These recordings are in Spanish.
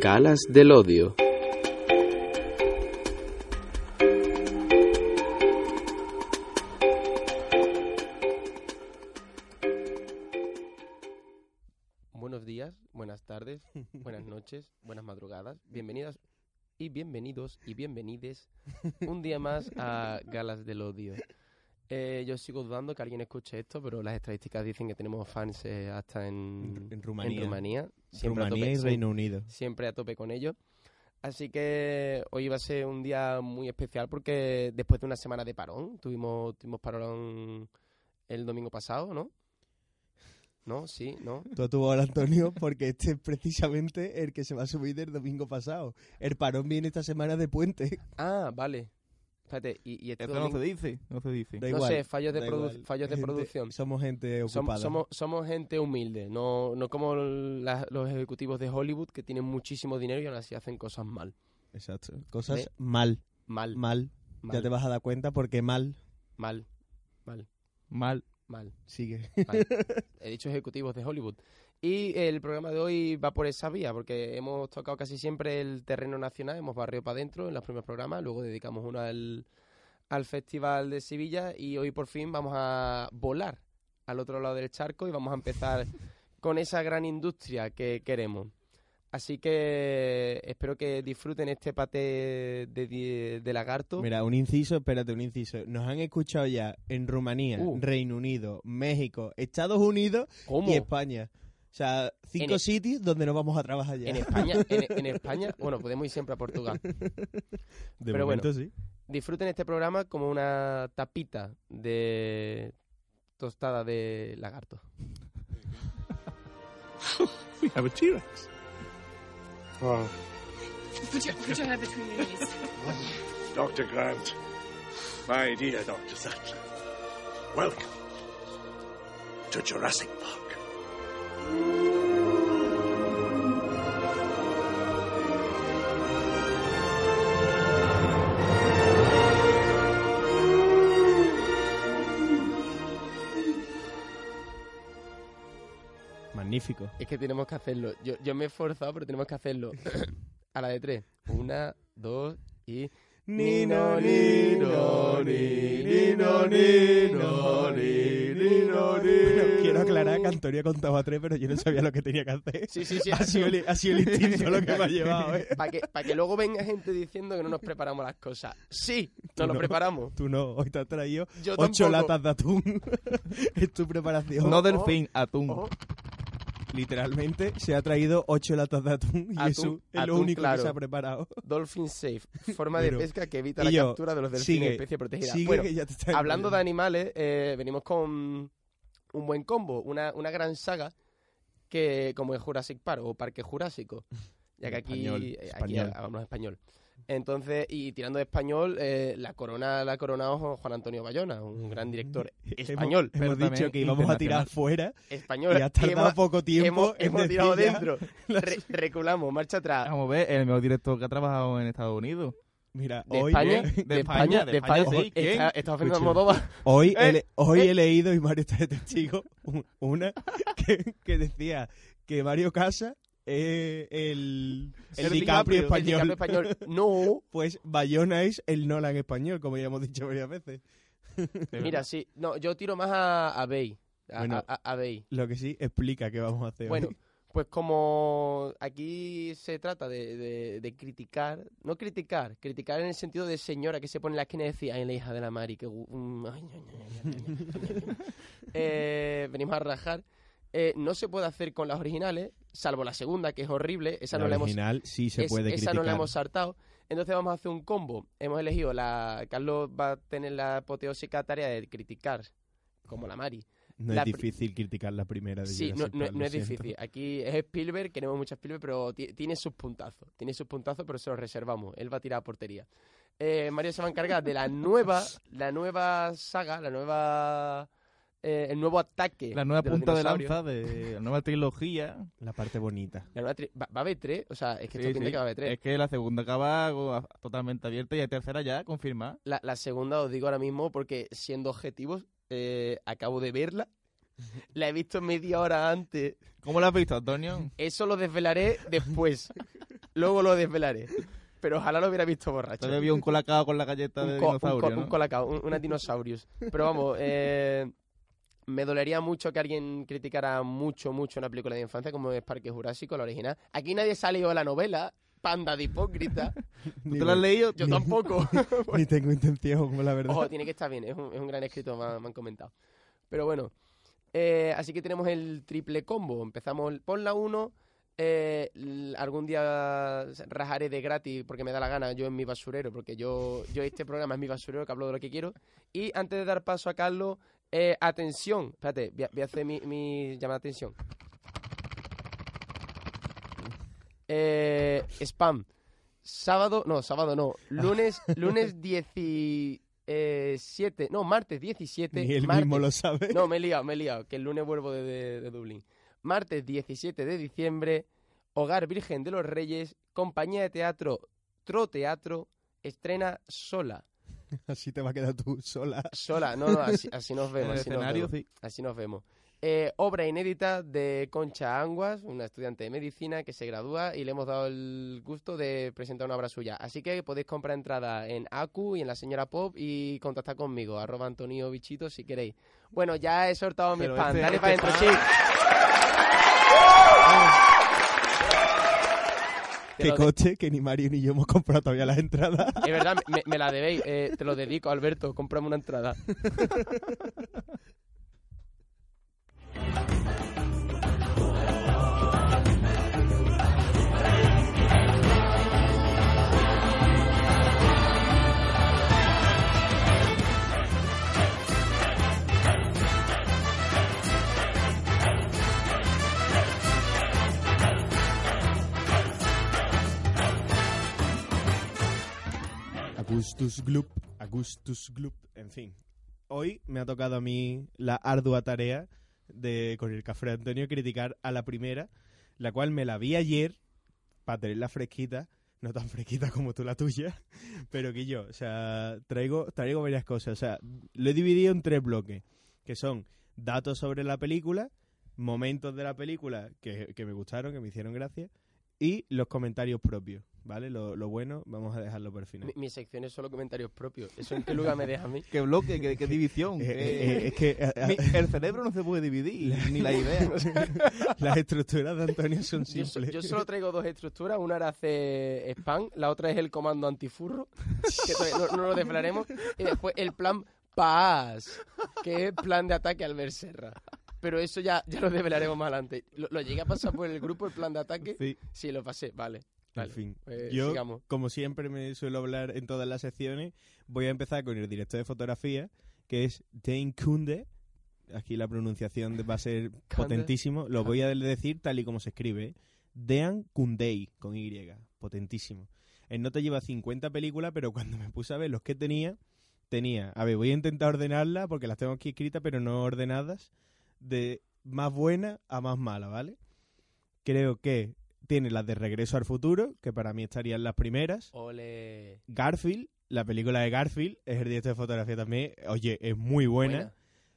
Galas del Odio. Buenos días, buenas tardes, buenas noches, buenas madrugadas. Bienvenidas y bienvenidos y bienvenides un día más a Galas del Odio. Eh, yo sigo dudando que alguien escuche esto, pero las estadísticas dicen que tenemos fans eh, hasta en, En Rumanía. en Rumanía. Siempre a Rumanía tope, y sí, Reino Unido. siempre a tope con ello. Así que hoy va a ser un día muy especial porque después de una semana de parón, tuvimos, tuvimos parón el domingo pasado, ¿no? ¿No? Sí, ¿no? Todo tuvo al Antonio porque este es precisamente el que se va a subir del domingo pasado. El parón viene esta semana de puente. Ah, vale. Espérate, y, y este Esto no se dice, no se dice. Da No igual, sé, fallos de igual. fallos de Gente- producción. Somos gente Som- ocupada. somos, somos gente humilde, no, no como la- los ejecutivos de Hollywood que tienen muchísimo dinero y aún así hacen cosas mal. Exacto. Cosas ¿Ve? mal, Mal, mal, mal, Ya te vas a dar cuenta porque mal mal, mal, Mal. mal. sigue. Vale. He dicho ejecutivos de Hollywood. Y el programa de hoy va por esa vía, porque hemos tocado casi siempre el terreno nacional, hemos barrido para adentro en los primeros programas, luego dedicamos uno al, al Festival de Sevilla y hoy por fin vamos a volar al otro lado del charco y vamos a empezar con esa gran industria que queremos. Así que espero que disfruten este paté de, de- de lagarto. Mira, un inciso, espérate, un inciso. Nos han escuchado ya en Rumanía, Uh. Reino Unido, México, Estados Unidos ¿Cómo? y España. O sea, cinco En e- sitios donde nos vamos a trabajar ya. En España, en, en España, bueno, podemos ir siempre a Portugal. de pero momento sí. disfruten este programa como una tapita de tostada de lagarto. We have a T-Rex. Put your, put your head between your knees. Dr. Grant, my dear Dr. Sattler, welcome to Jurassic Park. Magnífico. Es que tenemos que hacerlo. Yo, yo me he esforzado, pero tenemos que hacerlo. a la de tres. Una, dos y... Nino, nino, ni, nino, nino, ni, nino, Bueno, quiero aclarar que Antonio ha contado a tres, pero yo no sabía lo que tenía que hacer. Sí, sí, sí. Ha sido el, ha sido el instinto lo que me ha llevado, ¿eh? Para que, pa' que luego venga gente diciendo que no nos preparamos las cosas. Sí, nos lo no. preparamos. Tú no, hoy te has traído Yo ocho tampoco. latas de atún. es tu preparación. No delfín, atún. Ojo. Literalmente se ha traído ocho latas de atún y Atún, eso es lo único claro. que se ha preparado. Dolphin Safe. Forma de Pero- pesca que evita la yo, captura de los delfines sigue, especie protegida. Sigue bueno, que ya te está Hablando de animales, eh, venimos con un buen combo, una, una gran saga que como es Jurassic Park o Parque Jurásico, ya que aquí, Español, eh, aquí español. hablamos español. Entonces, y tirando de español, eh, la corona la ha coronado Juan Antonio Bayona, un gran director español. Hemos, dicho que íbamos a tirar fuera español. y has tardado hemos, poco tiempo hemos, tirado dentro. las- Re- reculamos, marcha atrás. Vamos a ver, el mejor director que ha trabajado en Estados Unidos. Mira, De hoy, España, de, De España, España, de de España, España, sí, ¿quién? Está, está ofendiendo a Escucha. Almodóvar. hoy, he, Eh, hoy eh. he leído, y Mario está de testigo, un- una que, que decía que Mario Casas es el, el El DiCaprio el español. DiCaprio español. No, Pues Bayona es el Nolan español, como ya hemos dicho varias veces. Mira, sí. No, yo tiro más a, a Bey. A, Bueno. a- a-. Lo que sí explica qué vamos a hacer Bueno, hoy. pues como aquí se trata de, de- de criticar, no criticar, criticar en el sentido de señora que se pone en la esquina y decía, ay, la hija de la Mari, que... mm, ay, ay, ay, ay, ay, ay, ay". Eh, venimos a rajar. Eh, no se puede hacer con las originales, salvo la segunda, que es horrible. Esa la no la hemos sí se es- puede esa criticar. no la hemos saltado. Entonces vamos a hacer un combo. Hemos elegido la. Carlos va a tener la apoteósica tarea de criticar, como la Mari, No La es difícil criticar la primera de Sí, no, no- Park, no lo es siento. difícil. Aquí es Spielberg, queremos mucho a Spielberg, pero ti- tiene sus puntazos. Tiene sus puntazos, pero se los reservamos. Él va a tirar a portería. Eh, Mario se va a encargar de la nueva, la nueva saga, la nueva, eh, el nuevo ataque. La nueva de punta de dinosaurios. lanza de la nueva trilogía. La parte bonita. La nueva tri- va, va a haber tres, o sea, es que Sí, esto sí. que va a haber tres. Es que la segunda acaba totalmente abierta y la tercera ya confirmada. La, la segunda os digo ahora mismo porque siendo objetivos, eh, acabo de verla. La he visto media hora antes. ¿Cómo la has visto, Antonio? Eso lo desvelaré después. Luego lo desvelaré. Pero ojalá lo hubiera visto borracho. Te bebió un colacao con la galleta de co- un co- dinosaurio, un ¿no? colacao, un- una dinosaurius. Pero vamos, eh, me dolería mucho que alguien criticara mucho, mucho una película de infancia como es Parque Jurásico, la original. Aquí nadie ha leído la novela, Panda de Hipócrita. ¿Tú te la has leído? Yo tampoco. Ni tengo intención, la verdad. Ojo, tiene que estar bien, es un, es un gran escrito, me, han- me han comentado. Pero bueno, eh, así que tenemos el triple combo. Empezamos por la 1. algún día rajaré de gratis porque me da la gana yo en mi basurero, porque yo, yo este programa es mi basurero que hablo de lo que quiero. Y antes de dar paso a Carlos, eh, atención, espérate, voy a, voy a hacer mi, mi llamada de atención. Eh, spam. Sábado, no, sábado no. Lunes, lunes 17, no, martes 17. Ni él martes, mismo lo sabe. no, me he liado, me he liado, que el lunes vuelvo de, de- de Dublín. Martes 17 de diciembre, Hogar Virgen de los Reyes, compañía de teatro Troteatro, estrena sola. Así te va a quedar tú sola. Sola, no, no, así, así nos En vemos. el así nos vemos. sí. Así nos vemos. Eh, obra inédita de Concha Anguas, una estudiante de medicina que se gradúa y le hemos dado el gusto de presentar una obra suya. Así que podéis comprar entrada en ACU y en la señora Pop y contactar conmigo, arroba Antonio Bichito si queréis. Bueno, ya he soltado mi Pero spam. este- Dale este para adentro, spam- de- coche que ni Mario ni yo hemos comprado todavía las entradas. Es verdad, me, me la debéis. eh, te lo dedico, Alberto. Cómprame una entrada. Augustus Gloop, Augustus Gloop, en fin. Hoy me ha tocado a mí la ardua tarea de, con el café Antonio, criticar a la primera, la cual me la vi ayer para tenerla fresquita, no tan fresquita como tú la tuya, pero que yo, o sea, traigo, traigo varias cosas. O sea, lo he dividido en tres bloques, que son datos sobre la película, momentos de la película que, que me gustaron, que me hicieron gracia, y los comentarios propios, ¿vale? Lo, lo bueno, vamos a dejarlo por el final. Mi, mi sección es solo comentarios propios. ¿Eso en qué lugar me deja a mí? ¿Qué bloque? ¿Qué, qué división? Eh, eh, eh, es que Mi- el cerebro no se puede dividir, ni la idea. las estructuras de Antonio son simples. yo solo traigo dos estructuras. Una era hacer spam, la otra es el comando antifurro, que no, no lo desvelaremos. Y después el plan paz, que es plan de ataque al ver Serra. Pero eso ya, ya lo desvelaremos más adelante. ¿Lo, lo llegué a pasar por el grupo, el plan de ataque? Sí, Sí, lo pasé, vale. Vale. en fin. Pues yo, sigamos. como siempre me suelo hablar en todas las secciones, voy a empezar con el director de fotografía, que es Dane Kunde. Aquí la pronunciación va a ser potentísimo. Lo voy a decir tal y como se escribe. Dean Kundey, con Y. Potentísimo. Él no te lleva 50 películas, pero cuando me puse a ver los que tenía, tenía... A ver, voy a intentar ordenarlas porque las tengo aquí escritas, pero no ordenadas. De más buena a más mala, ¿vale? Creo que tiene las de Regreso al Futuro, que para mí estarían las primeras. Ole. Garfield, la película de Garfield, es el director de fotografía también. Oye, es muy buena.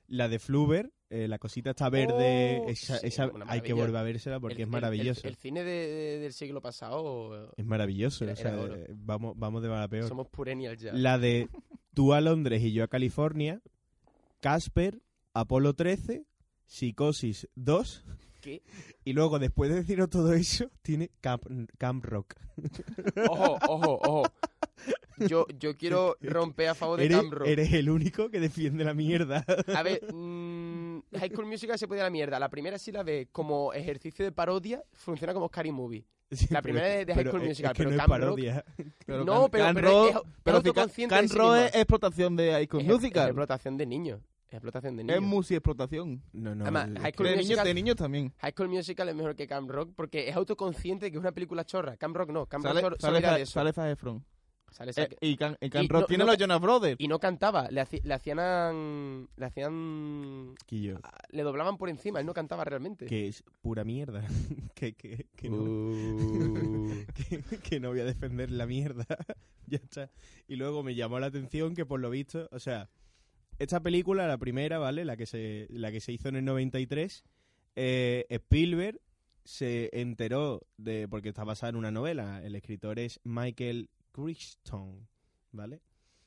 La de Fluber, eh, la cosita está verde, Oh, esa, sí, esa hay que volver a vérsela porque El- es el- maravilloso. El, el cine de- de- del siglo pasado, es maravilloso, Era- o sea, era oro. eh, vamos, vamos de mal a peor. somos perennial ya. La de Tú a Londres y yo a California, Casper, Apolo 13, Psicosis 2. ¿Qué? Y luego, después de deciros todo eso, tiene Camp, Camp Rock. Ojo, ojo, ojo. Yo, yo quiero romper a favor de Eres, Cam Rock. eres el único que defiende la mierda. A ver, mm, High School Musical se puede ir a la mierda. La primera sí la ve como ejercicio de parodia, funciona como Scary Movie. Sí, La primera de- de High School es- Musical, es que pero no es Camp Rock- parodia. Pero No, pero- Can pero Rock- es- es pero autoconsciente sí Rock es explotación de Icon Es, Musical. es explotación de niños. Explotación de niños. Es música explotación. No, no. Además, High School De niños, Musical- de niños también. High School Musical es mejor que Camp Rock porque es autoconsciente de que es una película chorra. Camp Rock no. Camp Sale, Rock sale, era de eso. sale Zac Efron. Sale Eh, Zac- y Y Rock no- tiene no los Jonas Brothers. Y no cantaba, le, haci- le hacían. Le hacían. Quillo, Le doblaban por encima, él no cantaba realmente. que es pura mierda. que, que, que no. Uh. que, que no voy a defender la mierda. ya está. Y luego me llamó la atención que por lo visto, o sea, esta película, la primera, ¿vale? La que se, la que se hizo en el 93, eh, Spielberg se enteró de, porque está basada en una novela, el escritor es Michael Crichton, ¿vale?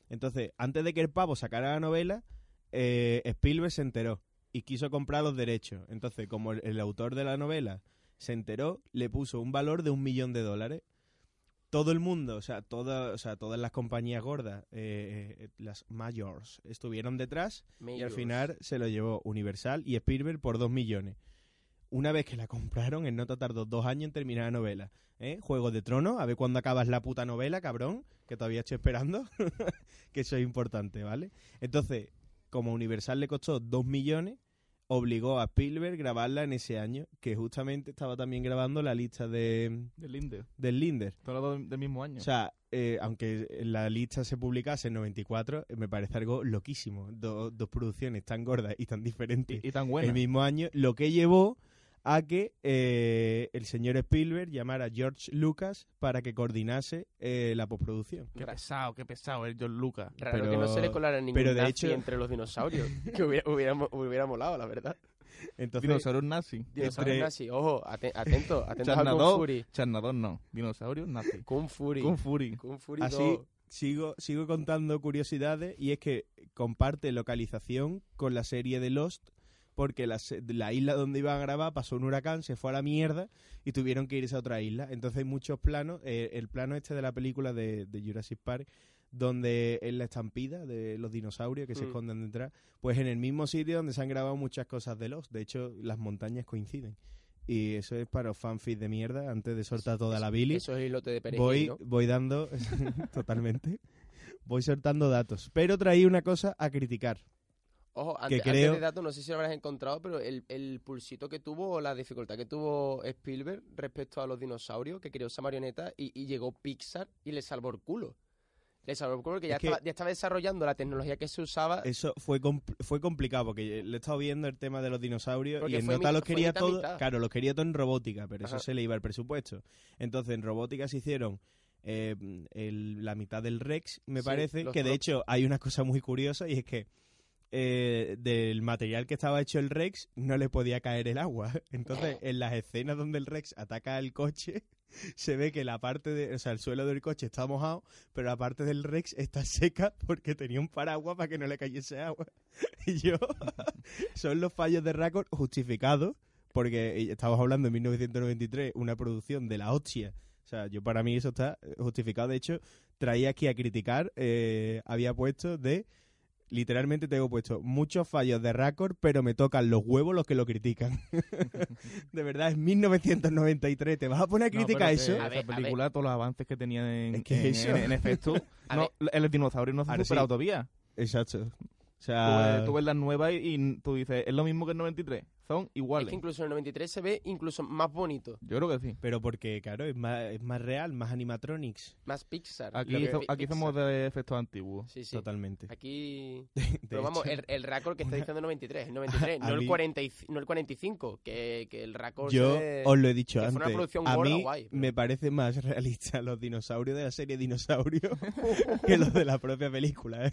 Entonces, antes de que el pavo sacara la novela, eh, Spielberg se enteró y quiso comprar los derechos. Entonces, como el, el autor de la novela se enteró, le puso un valor de un millón de dólares. Todo el mundo, o sea, toda, o sea todas las compañías gordas, eh, eh, las mayors, estuvieron detrás y al final se lo llevó Universal y Spielberg por dos millones. Una vez que la compraron, el nota tardó dos años en terminar la novela. ¿Eh? Juego de Tronos, a ver cuándo acabas la puta novela, cabrón, que todavía estoy esperando, que eso es importante, ¿vale? Entonces, como Universal le costó dos millones, obligó a Spielberg grabarla en ese año, que justamente estaba también grabando la lista de, De Linde. del Linder. Todo del mismo año. O sea, eh, aunque la lista se publicase en 94, eh, me parece algo loquísimo. Do- dos producciones tan gordas y tan diferentes y, y tan buena. el mismo año, lo que llevó a que eh, el señor Spielberg llamara a George Lucas para que coordinase eh, la postproducción. Qué pesado, qué pesado el John Lucas. Raro pero- que no se le colara ningún pero de nazi hecho- entre los dinosaurios. que hubiera, hubiera, hubiera molado, la verdad. Entonces, Dinosaurios nazi. Dinosaurios Entre- nazi. Ojo, aten- atento, atento a Kung Charnador. Fury. Charnador no. Dinosaurios nazi. Kung Fury. Kung Fury. Kung Fury Así, 2. sigo, sigo contando curiosidades y es que comparte localización con la serie de Lost porque la, la isla donde iban a grabar pasó un huracán, se fue a la mierda y tuvieron que irse a otra isla. Entonces hay muchos planos, eh, el plano este de la película de, de Jurassic Park, donde es la estampida de los dinosaurios que se Mm. esconden detrás, pues en el mismo sitio donde se han grabado muchas cosas de Lost. De hecho, las montañas coinciden. Y eso es para los fanfics de mierda, antes de soltar toda la Billy Eso es islote de perejil, voy, ¿no? voy dando totalmente voy soltando datos pero traí una cosa a criticar Ojo, que antes, de dato, no sé si lo habrás encontrado, pero el, el pulsito que tuvo o la dificultad que tuvo Spielberg respecto a los dinosaurios, que creó esa marioneta, y, y llegó Pixar y le salvó el culo. Le salvó el culo porque ya, que- estaba, ya estaba desarrollando la tecnología que se usaba. eso fue fue complicado porque le he estado viendo el tema de los dinosaurios Porque y en nota mi- los quería mitad, todo mitad. claro los quería todo en robótica pero eso se le iba el presupuesto entonces en robótica se hicieron eh, el- la mitad del Rex me Sí, parece que de hecho hay una cosa muy curiosa y es que eh, del material que estaba hecho el Rex no le podía caer el agua. Entonces, en las escenas donde el Rex ataca al coche, se ve que la parte de, o sea, el suelo del coche está mojado, pero la parte del Rex está seca porque tenía un paraguas para que no le cayese agua. Y yo, son los fallos de récord justificados, porque estamos hablando en 1993, una producción de la hostia. O sea, yo para mí eso está justificado. De hecho, traía aquí a criticar, eh, había puesto de literalmente tengo puesto muchos fallos de récord, pero me tocan los huevos los que lo critican. de verdad, es 1993. ¿Te vas a poner a No, criticar pero eso? A ver, Esa a película, todos los avances que tenían en, Es que en, eso. en- en efecto. No, el dinosaurio no se ha Ahora sí. superado todavía. Exacto. O Tú sea, ves- tú ves las nuevas y, y tú dices, es lo mismo que el 93. Son es iguales. que incluso en el 93 se ve incluso más bonito, Yo creo que sí. pero porque, claro, es más, es más real, más animatronics. más Pixar. Aquí, aquí Pixar. somos de efectos antiguos. Sí, sí. Totalmente. Aquí... De Pero vamos, hecho, el, el récord que está diciendo el 93, el 93, A no, mí- el 40 y- no el 45, que, que el récord yo de- os lo he dicho que fue una antes. producción A gorda, mí guay, pero- me parece más realista los dinosaurios de la serie Dinosaurio que los de la propia película. ¿eh?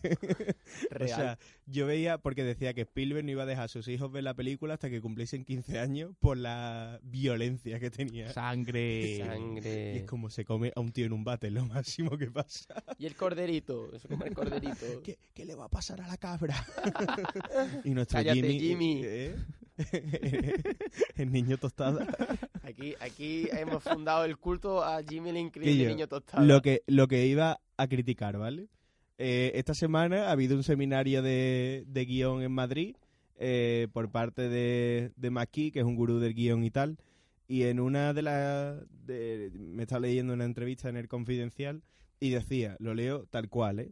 Real. O sea, yo veía, porque decía que Spielberg no iba a dejar a sus hijos ver la película hasta que cumpliesen 15 años por la violencia que tenía. Sangre. Y Sangre. es como se come a un tío en un bate, lo máximo que pasa. Y el corderito, eso como el corderito. ¿Qué, qué le va a pasar a la cabra? y nuestro Cállate, Jimmy. Jimmy. ¿eh? el niño tostada. Aquí, aquí hemos fundado el culto a Jimmy el Increíble Niño Tostada. Lo que, lo que iba a criticar, ¿vale? Eh, esta semana ha habido un seminario de, de guion en Madrid eh, por parte de, de Maki, que es un gurú del guion y tal. Y en una de las... me estaba leyendo una entrevista en el Confidencial y decía, lo leo tal cual, ¿eh?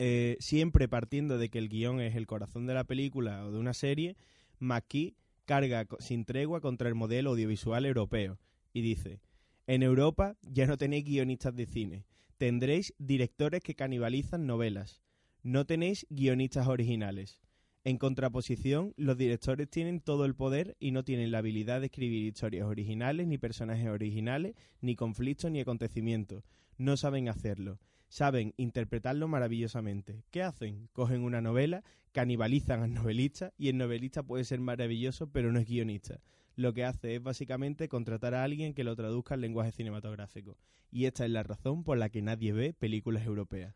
eh, siempre partiendo de que el guion es el corazón de la película o de una serie, McKee carga sin tregua contra el modelo audiovisual europeo y dice, en Europa ya no tenéis guionistas de cine, tendréis directores que canibalizan novelas, no tenéis guionistas originales. En contraposición, los directores tienen todo el poder y no tienen la habilidad de escribir historias originales, ni personajes originales, ni conflictos, ni acontecimientos. No saben hacerlo. Saben interpretarlo maravillosamente. ¿Qué hacen? Cogen una novela, canibalizan al novelista y el novelista puede ser maravilloso, pero no es guionista. Lo que hace es básicamente contratar a alguien que lo traduzca al lenguaje cinematográfico. Y esta es la razón por la que nadie ve películas europeas.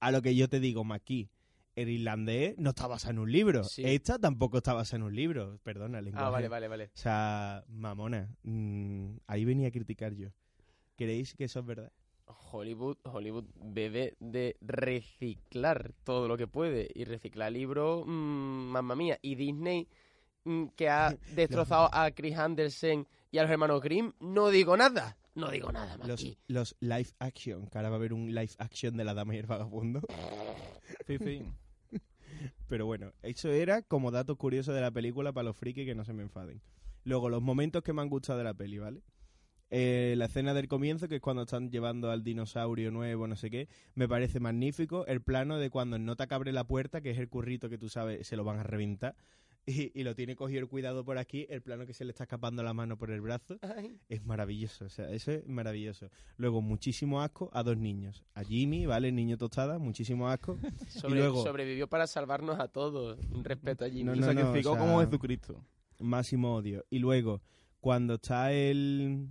A lo que yo te digo, Maki, el irlandés no está basado en un libro. Sí. Esta tampoco está basada en un libro. Perdona, el lenguaje. Ah, vale, vale, vale. O sea, mamona, mm, ahí venía a criticar yo. ¿Creéis que eso es verdad? Hollywood, Hollywood bebe de reciclar todo lo que puede. Y reciclar libros, mm, mamma mía. Y Disney, mm, que ha destrozado a Chris Andersen y a los hermanos Grimm, no digo nada. No digo nada, Los, Maki. los live action, que ahora va a haber un live action de la dama y el vagabundo. Sí, sí. Pero bueno, eso era como dato curioso de la película para los frikis que no se me enfaden. Luego, los momentos que me han gustado de la peli, ¿vale? Eh, la escena del comienzo, que es cuando están llevando al dinosaurio nuevo, no sé qué, me parece magnífico. El plano de cuando nota que abre la puerta, que es el currito que tú sabes, se lo van a reventar. Y, y lo tiene cogido el cuidado por aquí, el plano que se le está escapando la mano por el brazo. Ay. Es maravilloso, o sea, eso es maravilloso. Luego, muchísimo asco a dos niños. A Jimmy, ¿vale? El niño tostada, muchísimo asco. Sobre- luego- Sobrevivió para salvarnos a todos. Un respeto a Jimmy. No, no, no, sacrificó o sea- como Jesucristo. máximo odio. Y luego, cuando está el,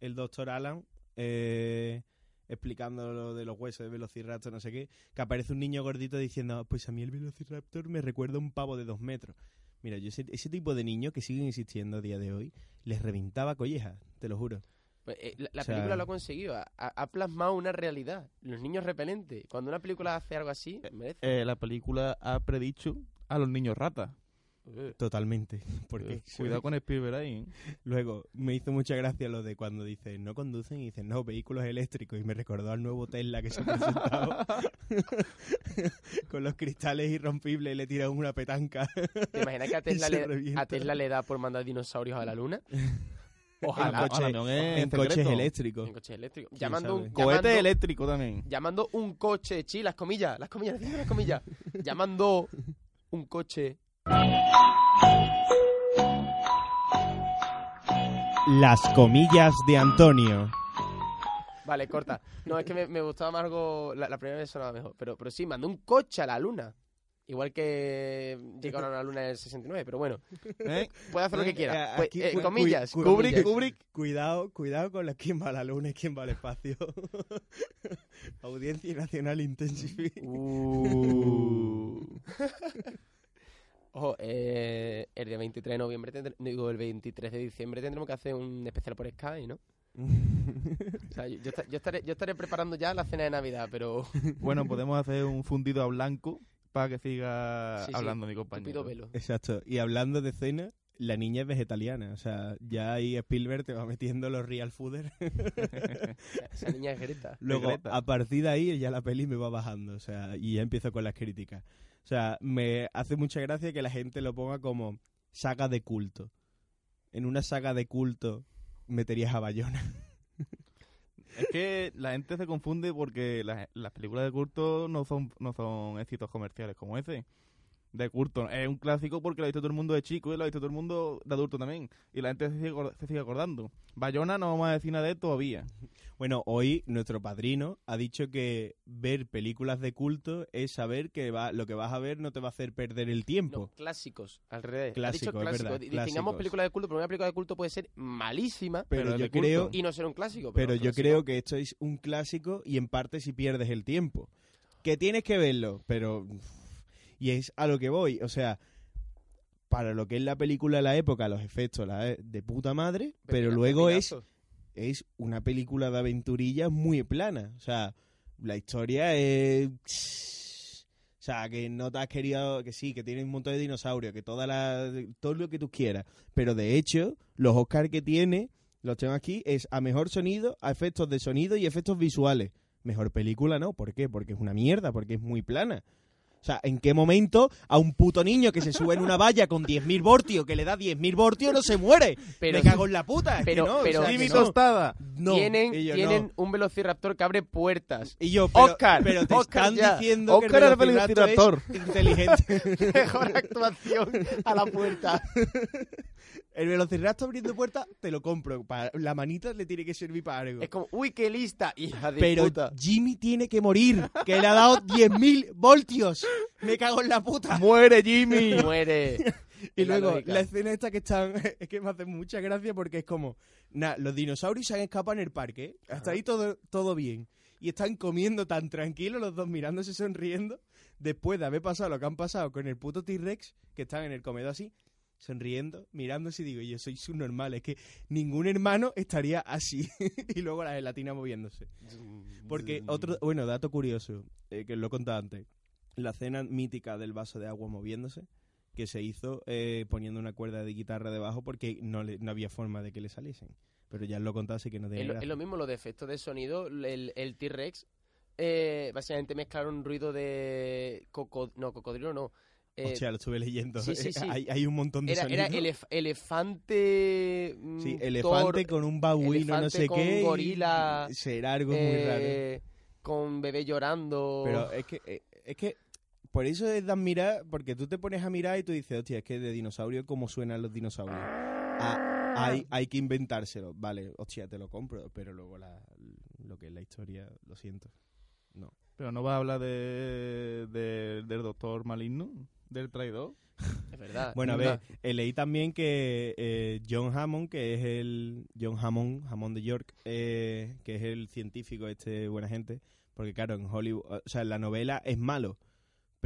el doctor Alan eh, explicando lo de los huesos de Velociraptor, no sé qué, que aparece un niño gordito diciendo, pues a mí el Velociraptor me recuerda a un pavo de dos metros. Mira, yo ese, ese tipo de niños que siguen existiendo a día de hoy, les reventaba collejas, te lo juro. Pues, eh, la la O sea- película lo ha conseguido. Ha, plasmado una realidad. Los niños repelentes. Cuando una película hace algo así, merece. Eh, la película ha predicho a los niños ratas. Eh, Totalmente. Porque Eh, Cuidado con Spielberg ahí. ¿eh? Luego, me hizo mucha gracia lo de cuando dice no conducen y dicen no, vehículos eléctricos. Y me recordó al nuevo Tesla que se ha presentado con los cristales irrompibles y le tiran una petanca. ¿Te imaginas que a Tesla, le, revienta. a Tesla le da por mandar dinosaurios a la luna? En Ojalá. coche- Ahora no es en coches eléctricos. En coches eléctricos. ¿Quién Llamando sabe? un, Cohete llamando, eléctrico también. llamando un coche, chi, las comillas, las comillas, las comillas. llamando un coche. Las comillas de Antonio. Vale, corta. No, es que me, me gustaba más algo. La, la primera vez sonaba mejor. Pero, pero sí, mandó un coche a la luna. Igual que llegaron a la luna en el 69, pero bueno, ¿Eh? puede hacer lo que Eh, quiera. eh, Pues, aquí, eh, comillas, cu- Kubrick, comillas. Kubrick. Cuidado, cuidado con la quién va a la luna y quién va al espacio. Audiencia Nacional Intensify. Uh. Ojo, eh, el día 23 de noviembre, tendré- digo, el 23 de diciembre tendremos que hacer un especial por Sky, ¿no? O sea, yo, yo esta- yo estaré, yo estaré preparando ya la cena de Navidad, pero Bueno, podemos hacer un fundido a blanco para que siga Sí, sí, hablando mi pido compañero. velo. Exacto. Y hablando de cena, la niña es vegetariana. O sea, ya ahí Spielberg te va metiendo los real fooders. Esa niña es Greta. Luego, Greta. a partir de ahí, ya la peli me va bajando. O sea, y ya empiezo con las críticas. O sea, me hace mucha gracia que la gente lo ponga como saga de culto. En una saga de culto meterías a Bayona. Es que la gente se confunde porque las, las películas de culto no son, no son éxitos comerciales como ese. De culto. Es un clásico porque lo ha visto todo el mundo de chico y lo ha visto todo el mundo de adulto también. Y la gente se sigue, se sigue acordando. Bayona no vamos a decir nada de él todavía. Bueno, hoy nuestro padrino ha dicho que ver películas de culto es saber que va, lo que vas a ver no te va a hacer perder el No, tiempo. clásicos, al revés. Ha dicho es verdad, clásicos. películas de culto, pero una película de culto puede ser malísima pero pero es yo creo, y no ser un clásico. pero Pero yo creo que esto es un clásico y en parte si pierdes el tiempo. Que tienes que verlo, pero y es a lo que voy, o sea, para lo que es la película de la época, los efectos la de puta madre, pero luego es es una película de aventurillas muy plana. O sea, la historia es. O sea, que no te has querido. Que sí, que tiene un montón de dinosaurios, que toda la, todo lo que tú quieras. Pero de hecho, los Oscars que tiene, los tengo aquí, es a mejor sonido, a efectos de sonido y efectos visuales. Mejor película no, ¿por qué? Porque es una mierda, porque es muy plana. O sea, ¿en qué momento a un puto niño que se sube en una valla con 10.000 voltios, que le da 10.000 voltios, no se muere? Pero- Me cago en la puta. es que pero- no, o pero- sea, que no. Tostada. No, tienen y yo, tienen no. un velociraptor que abre puertas. Y yo, pero, Oscar, pero te Oscar están ya. diciendo Oscar que el el velociraptor es inteligente. Mejor actuación a la puerta. el velociraptor abriendo puertas, te lo compro. Pa- La manita le tiene que servir para algo. Es como, uy, qué lista, hija de Pero puta. Jimmy tiene que morir, que le ha dado 10.000 voltios. Me cago en la puta. ¡Muere, Jimmy! Muere. Y Es luego, la escena esta que están, es que me hace mucha gracia porque es como, nada, los dinosaurios se han escapado en el parque, ¿eh? hasta ahí todo, todo bien. Y están comiendo tan tranquilos los dos mirándose sonriendo, después de haber pasado lo que han pasado con el puto T-Rex, que están en el comedor así, sonriendo, mirándose y digo, yo soy subnormal, es que ningún hermano estaría así. y luego la gelatina moviéndose. Porque otro, bueno, dato curioso, eh, que lo he contado antes. La escena mítica del vaso de agua moviéndose, que se hizo eh, poniendo una cuerda de guitarra debajo porque no, le- no había forma de que le saliesen. Pero ya lo contase que no Es tenía lo, gracia. es lo mismo, los de efectos de sonido. El, el T-Rex, eh, básicamente mezclaron ruido de. coco- no, cocodrilo no. Eh, Hostia, lo estuve leyendo. sí, sí, sí. hay, hay un montón de era era sonidos. elef- elefante. mm, Sí, elefante con un babuino, no sé con qué. y- gorila, Será algo muy raro. eh, Con bebé llorando. Pero es que, eh, es que por eso es de admirar, porque tú te pones a mirar y tú dices, hostia, es que de dinosaurio, ¿cómo suenan los dinosaurios? Ah, hay, hay que inventárselo. Vale, hostia, te lo compro, pero luego la, lo que es la historia, lo siento. No. Pero no va a hablar de, de- del doctor maligno, del traidor. Es verdad. Bueno, a ver, verdad. eh, leí también que eh, John Hammond, que es el John Hammond, Hammond de York, eh, que es el científico este buena gente, porque claro, en Hollywood, o sea, en la novela es malo,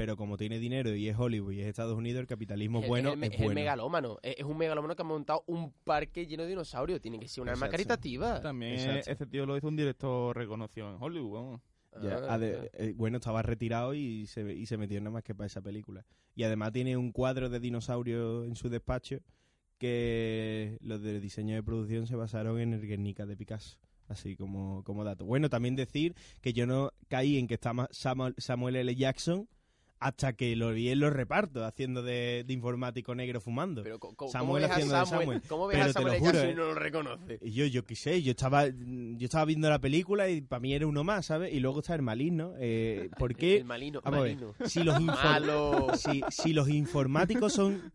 pero como tiene dinero y es Hollywood y es Estados Unidos, el capitalismo Es- bueno es, el, es, megalómano. Es, es un megalómano que ha montado un parque lleno de dinosaurios. Tiene que ser un arma caritativa. También Exacto. ese tío lo hizo un director reconocido en Hollywood. vamos. Ya, Ah, eh, bueno, estaba retirado y se, y se metió nada más que para esa película. Y además tiene un cuadro de dinosaurios en su despacho que los de diseño de producción se basaron en el Guernica de Picasso. Así como, como dato. Bueno, también decir que yo no caí en que está Samuel L. Jackson hasta que lo vi en los repartos haciendo de, de informático negro fumando. Pero ¿cómo Samuel a haciendo de Samuel? ¿Cómo ves Pero a te Samuel lo L. juro, eh. y no lo reconoce? Y yo, yo qué sé, yo estaba, yo estaba viendo la película y para mí era uno más, ¿sabes? Y luego está el maligno. Eh, ¿Por qué? El malino. Vamos a ver. malino. si los, Malo. si, si los informáticos son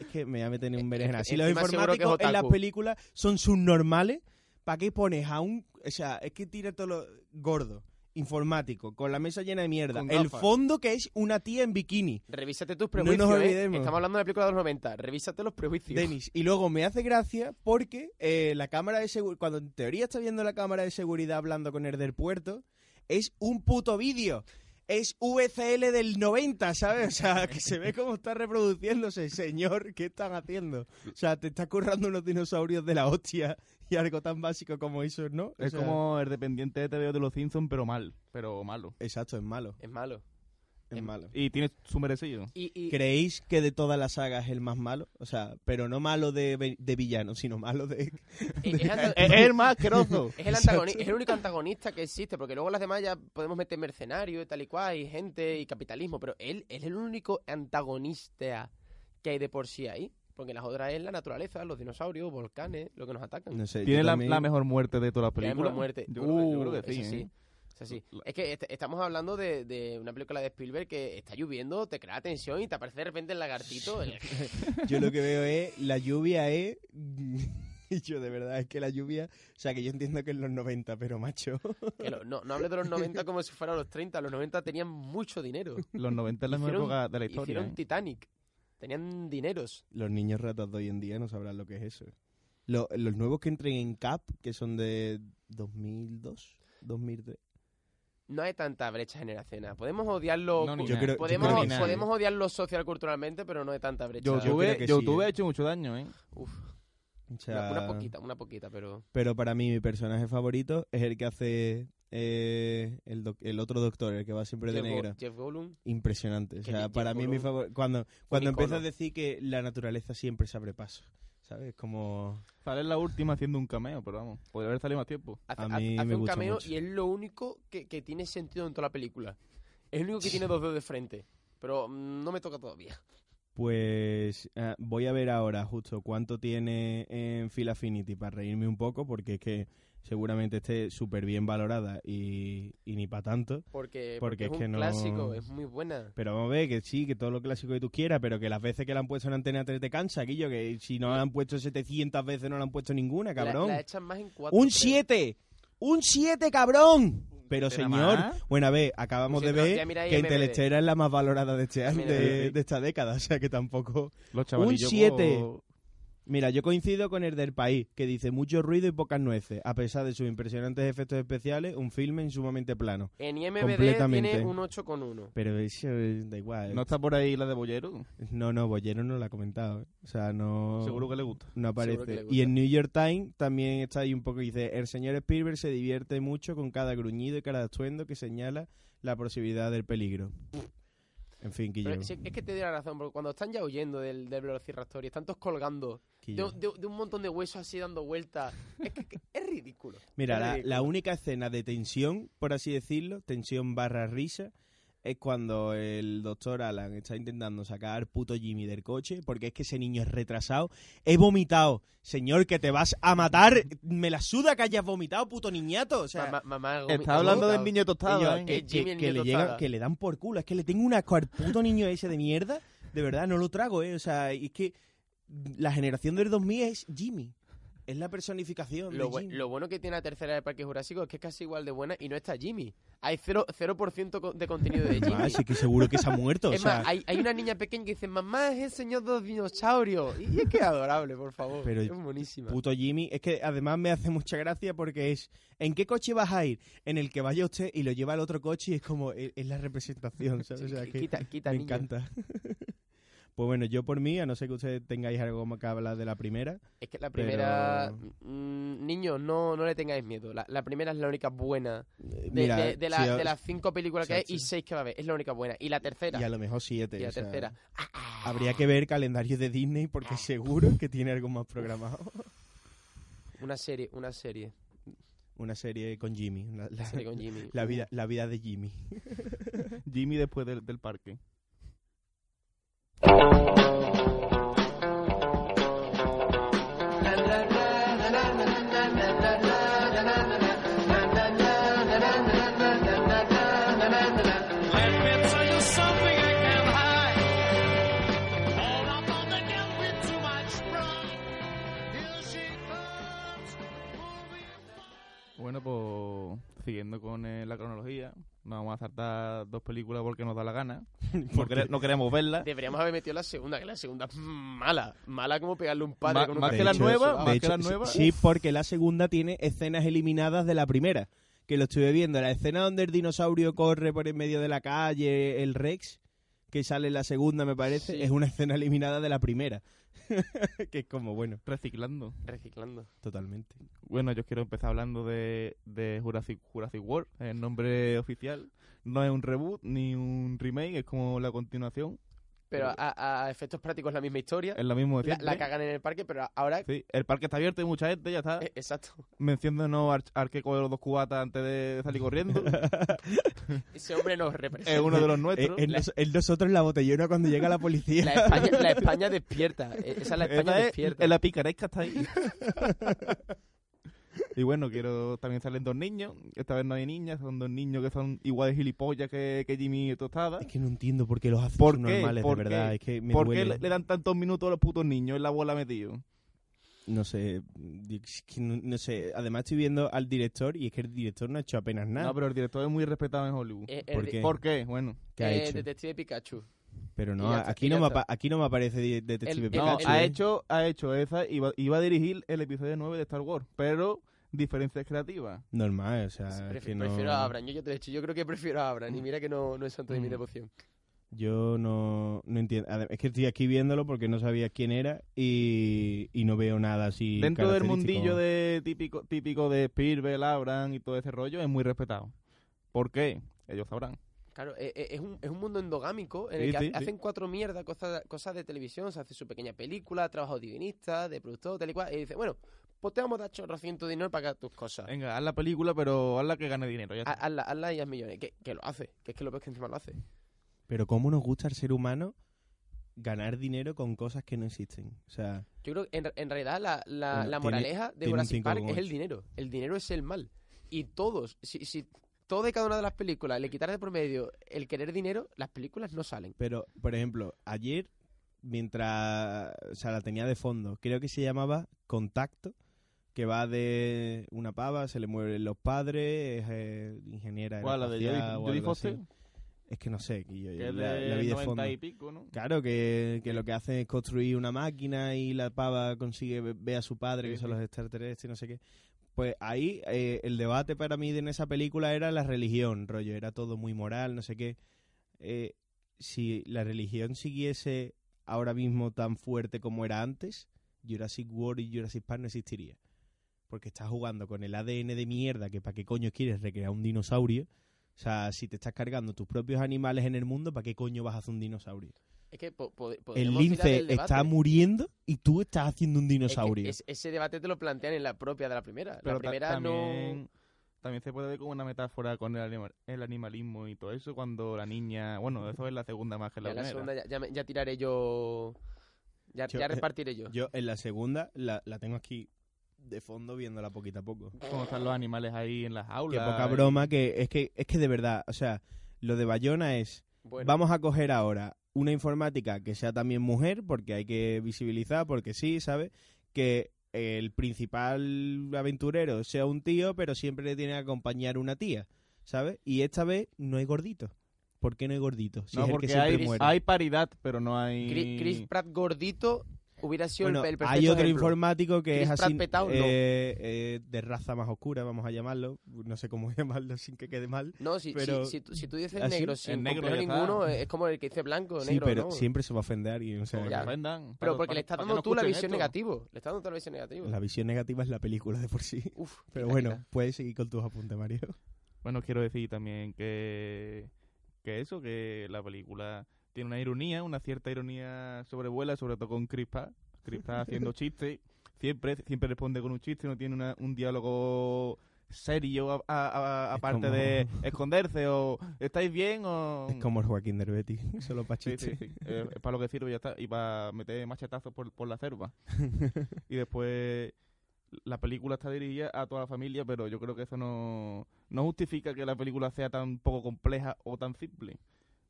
es que me voy a meter en un berenjena. Si los informáticos en las películas son subnormales, ¿para qué pones a un, o sea, es que tira todo lo gordo, informático, con la mesa llena de mierda, Con el gafas. fondo que es una tía en bikini, Revísate tus nos prejuicios, ¿eh? olvidemos. Estamos hablando de la película de los 90. Revísate los prejuicios. Denis. Y luego me hace gracia porque eh, la cámara de seguridad, cuando en teoría está viendo la cámara de seguridad hablando con el del puerto, es un puto vídeo. Es VCL del 90, ¿sabes? O sea, que se ve cómo está reproduciéndose. Señor, ¿qué están haciendo? O sea, te está currando unos dinosaurios de la hostia y algo tan básico como eso, ¿no? O Es sea, como el dependiente de TVO de los Simpsons, pero mal. Pero malo. Exacto, es malo. Es malo. Es Em- malo. Y tiene su merecido. Y, y- ¿Creéis que de toda la saga es el más malo? O sea, pero no malo de, de villano, sino malo de... eh, es, Es el más asqueroso. es el es el único antagonista que existe, porque luego las demás ya podemos meter mercenarios y tal y cual, y gente y capitalismo, pero él es el único antagonista que hay de por sí ahí. Porque las otras es la naturaleza, los dinosaurios, volcanes, lo que nos atacan. No sé, yo Tiene la, también- la mejor muerte de todas las Ya vemos películas. la muerte. Yo, creo, que- yo Uh, creo que sí. eso sí. ¿eh? Es así. Es que est- estamos hablando de, de una película de Spielberg que está lloviendo, te crea tensión y te aparece de repente el lagartito. el- Yo lo que veo es, la lluvia es... Y yo de verdad, es que la lluvia... O sea, que yo entiendo que en los 90, pero macho... que lo- no, no hables de los 90 como si fueran los 30. Los 90 tenían mucho dinero. Los 90 es la mejor Hicieron- época de la historia. Hicieron ¿eh? Titanic. Tenían dineros. Los niños ratas de hoy en día no sabrán lo que es eso. Lo- los nuevos que entren en CAP, que son de 2002, 2003... No hay tanta brecha generacional. Podemos odiarlo. No, Yo yo podemos, creo que ni podemos odiarlo social culturalmente, pero no hay tanta brecha. Yo YouTube, creo que sí, YouTube ¿eh? ha hecho mucho daño, ¿eh? Uf, O sea, una, una poquita, una poquita, pero. Pero para mí mi personaje favorito es el que hace eh, el, doc- el otro doctor, el que va siempre de Jeff, negro. Jeff Goldblum. Impresionante. O sea, Jeff para mí mi favor... Cuando, cuando empieza a decir que la naturaleza siempre se abre paso. ¿Sabes? Como... Sale en la última haciendo un cameo, pero vamos, podría haber salido más tiempo. Hace, A mí hace me un gusta cameo mucho. y es lo único que, que tiene sentido en toda la película. Es el único que tiene dos dedos de frente. Pero no me toca todavía. Pues eh, voy a ver ahora justo cuánto tiene en Phil Affinity para reírme un poco, porque es que seguramente esté súper bien valorada y, y ni para tanto. Porque, Porque porque es es que un no- clásico, es muy buena. Pero vamos a ver que sí, que todo lo clásico que tú quieras, pero que las veces que la han puesto en Antena 3 te cansa, Guillo, que si no la han puesto 700 veces no la han puesto ninguna, cabrón. La, echan más en cuatro. ¡Un creo. 7! ¡Un 7, cabrón! Pero ¿Siete señor, más? bueno, a ver, acabamos de ver ya mira ahí que. Intelestera es la más valorada de, este, de, de esta década, o sea que tampoco... Los siete. pues, Mira, yo coincido con el del país, que dice mucho ruido y pocas nueces. A pesar de sus impresionantes efectos especiales, un filme sumamente plano. En IMBD tiene un 8,1. Pero eso da igual. ¿No está por ahí la de Bollero? No, no, Bollero no lo ha comentado. ¿eh? O sea, no... Seguro que le gusta. No aparece. gusta. Y en New York Times también está ahí un poco, dice, el señor Spielberg se divierte mucho con cada gruñido y cada estruendo que señala la posibilidad del peligro. En fin, es que te doy la razón, porque cuando están ya huyendo del, del Velociraptor y están todos colgando de, de- de un montón de huesos así dando vueltas, es que, que es ridículo. Mira, Es la, ridículo. la única escena de tensión, por así decirlo, tensión barra risa, es cuando el doctor Alan está intentando sacar al puto Jimmy del coche, porque es que ese niño es retrasado. He vomitado. Señor, que te vas a matar. Me la suda que hayas vomitado, puto niñato. O sea, mamá, Está hablando del niño tostado, ¿eh? que, le llegan, que le dan por culo. Es que le tengo un asco al puto niño ese de mierda. De verdad, no lo trago, ¿eh? O sea, es que la generación del 2000 es Jimmy. Es la personificación Lo, de bu- Jimmy. lo bueno que tiene la tercera de Parque Jurásico es que es casi igual de buena y no está Jimmy. Hay 0%, 0 co- de contenido de Jimmy. Ah, sí que seguro que se ha muerto. o es sea, más, hay, hay una niña pequeña que dice, mamá, es el señor de los dinosaurios. Y es que es adorable, por favor. Pero- es buenísima. puto Jimmy. Es que además me hace mucha gracia porque es ¿en qué coche vas a ir? En el que vaya usted y lo lleva al otro coche y es como es, es la representación, ¿sabes? O sea, que quita, quita me niño. encanta. pues bueno, yo por mí, a no ser que ustedes tengáis algo más que hablar de la primera, Es que la primera... Pero- mm, niños, no, no le tengáis miedo. La, la primera es la única buena eh, de, mira, de- de la- si- de las cinco películas que hay y seis que va a haber. Es la única buena. Y la tercera. y a lo mejor siete. y la o sea, tercera. Habría que ver calendario de Disney porque seguro que tiene algo más programado. Una serie, una serie. Una serie con Jimmy. La, la- serie con Jimmy. la vida, la vida de Jimmy. Jimmy después del, del parque. Bueno, pues siguiendo con eh, la cronología, nos vamos a saltar dos películas porque nos da la gana. Porque no queremos verlas. Deberíamos haber metido la segunda, que la segunda es mala. Mala como pegarle un padre Ma- con un más que la nueva, más hecho, que la nueva. Sí, porque la segunda tiene escenas eliminadas de la primera. Que lo estuve viendo. La escena donde el dinosaurio corre por en medio de la calle, el Rex, que sale en la segunda, me parece, Sí. es una escena eliminada de la primera. que es como, bueno, Reciclando. Reciclando. totalmente. Bueno, yo quiero empezar hablando de, de Jurassic, Jurassic World, el nombre oficial. No es un reboot ni un remake, es como la continuación. Pero a, a efectos prácticos la misma historia. Es lo mismo de La, siempre. la cagan en el parque, pero ahora... Sí, el parque está abierto y mucha gente ya está eh, exacto. mencionándonos al, al que coge los dos cubatas antes de salir corriendo. Ese hombre nos representa. es uno de los Eh, nuestros. en, nos- en nosotros la botellona cuando llega la policía. La España, la España despierta. Eh, Esa es la España Esa es- despierta. es la picaresca está ahí. y bueno, quiero también salen dos niños. Esta vez no hay niñas, son dos niños que son igual de gilipollas que, que Jimmy Tostada. Es que no entiendo por qué los hacen ¿Por qué? normales, ¿Por de verdad. Es que me ¿Por qué duele. le, le dan tantos minutos a los putos niños en la bola metido? No sé, es que no, no sé. Además estoy viendo al director y es que el director no ha hecho apenas nada. No, pero el director es muy respetado en Hollywood. Eh, ¿Por qué? ¿Por qué? Bueno. ¿Qué ha eh, hecho? Detective Pikachu. Pero no, aquí no, me aquí no me aparece Detective El- No, Pikachu. ha ¿eh? hecho, ha hecho esa y va, iba a dirigir el episodio 9 de Star Wars, pero diferencias creativas. Normal, o sea, Prefi- es que no... Prefiero a Abraham. Yo ya te he dicho, yo creo que prefiero a Abraham. Y mira que no, no es santo de mi Mm. devoción. Yo no, no entiendo. Es que estoy aquí viéndolo porque no sabía quién era y, y no veo nada así. Dentro del mundillo de típico, típico de Spielberg, Abraham y todo ese rollo, es muy respetado. ¿Por qué? Ellos sabrán. Claro, e- e- es un, es un mundo endogámico en el Sí, que sí, ha- sí. hacen cuatro mierdas, cosas, cosas de televisión, se hace su pequeña película, trabajo de guionista, de productor, tal y cual, y dice, bueno, pues te vamos a dar chorrocientos dinero para que hagas tus cosas. Venga, haz la película, pero hazla que gane dinero. Ya. Hazla, hazla y haz millones. Que, que lo hace, que es que lo ves que encima lo hace. Pero cómo nos gusta al ser humano ganar dinero con cosas que no existen. O sea, Yo creo que en, en realidad la, la, Bueno, la tiene- moraleja de tiene un Jurassic Park es 5,8. el dinero. El dinero es el mal. Y todos, si, si todo y cada una de las películas le quitara de por medio el querer dinero, las películas no salen. pero, por ejemplo, ayer, mientras, o sea, la tenía de fondo, creo que se llamaba Contacto, que va de una pava, se le mueven los padres, es eh, ingeniera ¿Cuál? ¿La de Jodie. Foster? Es que no sé, que yo- Que es la, de la vi de 90 fondo. y pico, ¿no? Claro, que, que lo que hacen es construir una máquina y la pava consigue ve- ver a su padre, Sí, que son sí. los extraterrestres y no sé qué. Pues ahí eh, el debate para mí en esa película era la religión, rollo, era todo muy moral, no sé qué. Eh, si la religión siguiese ahora mismo tan fuerte como era antes, Jurassic World y Jurassic Park no existiría. Porque estás jugando con el ADN de mierda que para qué coño quieres recrear un dinosaurio. O sea, si te estás cargando tus propios animales en el mundo, ¿para qué coño vas a hacer un dinosaurio? Es que po- po- El lince está muriendo y tú estás haciendo un Es que dinosaurio. es- ese debate te lo plantean en la propia de la primera. Pero la ta- primera también, no... también se puede ver como una metáfora con el, anima- el animalismo y todo eso cuando la niña... Bueno, eso es la segunda más que la primera. segunda ya, ya me- ya tiraré yo... Ya, Yo- ya repartiré yo. Yo en la segunda la, la tengo aquí de fondo viéndola poquito a poco. Cómo están los animales ahí en las Qué aulas. poca y- broma que es que es que de verdad, o sea, lo de Bayona es Bueno, vamos a coger ahora una informática que sea también mujer porque hay que visibilizar porque sí, ¿sabes? Que el principal aventurero sea un tío, pero siempre le tiene que acompañar una tía, ¿sabes? Y esta vez no hay gordito. ¿Por qué no hay gordito? Si No, es el porque que hay, muere. hay paridad, pero no hay... Chris, Chris Pratt gordito hubiera sido el- Bueno, el, perfecto hay otro ejemplo. informático que Chris es así petao, no. eh, eh, de raza más oscura, vamos a llamarlo. No sé cómo llamarlo sin que quede mal. No, si, pero- si, si, tú- si tú dices así, negro sin negro ninguno, es como el que dice blanco, Sí, negro, pero ¿no? siempre se va a ofender a alguien. o sea, Ya. ofendan. Pero Para- porque le estás dando no tú la visión esto. negativo. Le estás dando tú la visión negativa. la visión negativa es la película de por sí. Uf, Pero quita, bueno, quita. puedes seguir con tus apuntes, Mario. Bueno, quiero decir también que, que eso, que la película tiene una ironía, una cierta ironía sobrevuela, sobre todo con. Chris Pratt haciendo chistes, siempre, siempre responde con un chiste, no tiene una- un diálogo serio aparte como- de esconderse o ¿estáis bien? o Es como el Joaquín Derbetti, solo para chistes. sí, sí. Eh, es para lo que sirve y ya está. Y para meter machetazos por, por la cerva. y después la película está dirigida a toda la familia, pero yo creo que eso no, no justifica que la película sea tan poco compleja o tan simple.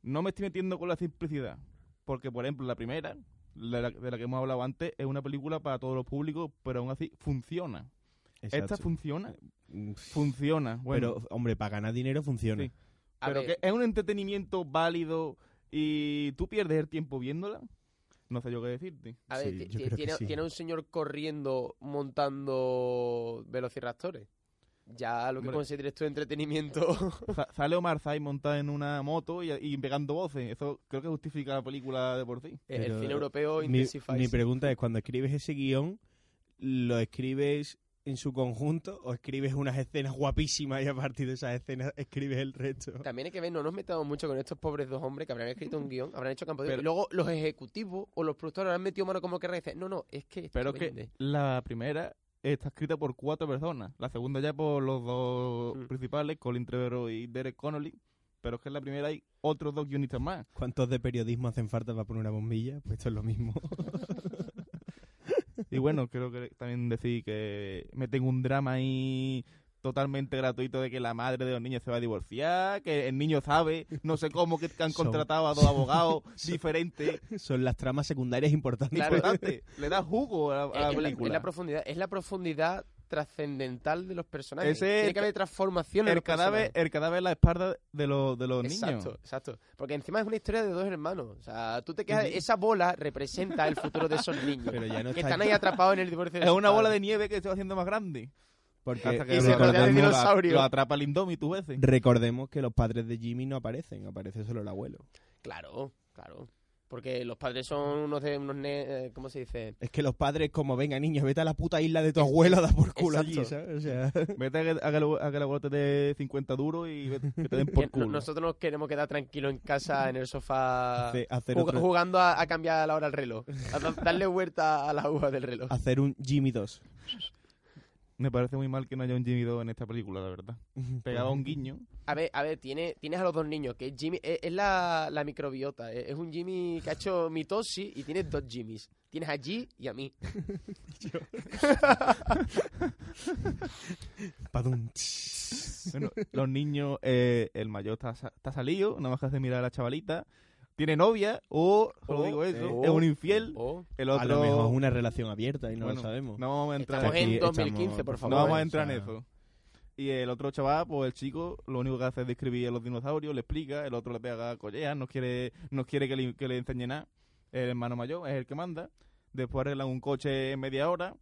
No me estoy metiendo con la simplicidad. Porque, por ejemplo, la primera, de la, de la que hemos hablado antes, es una película para todos los públicos, pero aún así funciona. ¿Esta funciona? Mm, Funciona. Bueno, Pero, hombre, para ganar dinero funciona. Sí. A pero ver, que es un entretenimiento válido y tú pierdes el tiempo viéndola. No sé yo qué decirte. a ver, tiene, sí. tiene un señor corriendo montando velociraptores. Ya lo que Hombre. consideres tu entretenimiento. Sa- sale Omar Sy montada en una moto y, y pegando voces. Eso creo que justifica la película de por sí. el Pero cine europeo Mi, intensifies. mi pregunta es, cuando escribes ese guion, ¿lo escribes en su conjunto o escribes unas escenas guapísimas y a partir de esas escenas escribes el resto? También hay que ver, no nos metamos mucho con estos pobres dos hombres que habrán escrito un guion, habrán hecho campo de... Pero- y luego los ejecutivos o los productores habrán metido mano como que dice, no, no, es que Pero que vende". la primera está escrita por cuatro personas. La segunda ya por los dos Mm. principales, Colin Trevorrow y Derek Connolly. Pero es que en la primera hay otros dos guionistas más. ¿Cuántos de periodismo hacen falta para poner una bombilla? Pues esto es lo mismo. Y bueno, creo que también decir que meten un drama ahí totalmente gratuito de que la madre de los niños se va a divorciar, que el niño sabe, no sé cómo, que han Son- contratado a dos abogados diferentes. Son las tramas secundarias importantes. Claro. Importante. Le da jugo a, la- a la es, la, película. es la profundidad, es la profundidad trascendental de los personajes. Ese es Tiene que haber transformación en el los cadáver, personajes. el cadáver en la espalda de los, de los Exacto, niños. exacto. Porque encima es una historia de dos hermanos. O sea, tú te quedas... Esa bola representa el futuro de esos niños. Pero ya no que está- están ahí atrapados en el divorcio de Es una bola de nieve que se va haciendo más grande. Porque Hasta que Y se dinosaurio. Lo atrapa el Indominus veces. recordemos que los padres de Jimmy no aparecen, aparece solo el abuelo. Claro, claro. Porque los padres son unos de unos ne- eh, ¿cómo se dice? Es que los padres, como venga, niño, vete a la puta isla de tu abuelo a dar por culo allí, Exacto. ¿sabes? O sea, Vete a que, a que el- a que el abuelo te dé 50 duros y vete- que te den por culo. nosotros nos queremos quedar tranquilos en casa, en el sofá, hace- hacer, jug- otro- jugando a, a cambiar la hora al reloj. A da- darle vuelta a la aguja del reloj. hacer un Jimmy 2. Me parece muy mal que no haya un Jimmy 2 en esta película, la verdad. Pegaba un guiño. A ver, a ver, tiene, tienes a los dos niños, que es Jimmy, es, es la, la microbiota, es, es un Jimmy que ha hecho mitosis y tienes dos Jimmys. Tienes a G y a mí. Bueno, los niños, eh, el mayor está, sa- está salido, nada más que hace mirar a la chavalita. Tiene novia, o, solo digo eso, eh, es un infiel. O- El A otro. lo mejor es una relación abierta y no Bueno, lo sabemos. No vamos a entrar Estamos en estamos- 2015, por favor. No vamos a o entrar en eso. Y el otro chaval, pues el chico, lo único que hace es describir a los dinosaurios, le explica, el otro le pega collejas, no quiere, no quiere que le, que le enseñe nada. El hermano mayor es el que manda. Después arreglan un coche en media hora.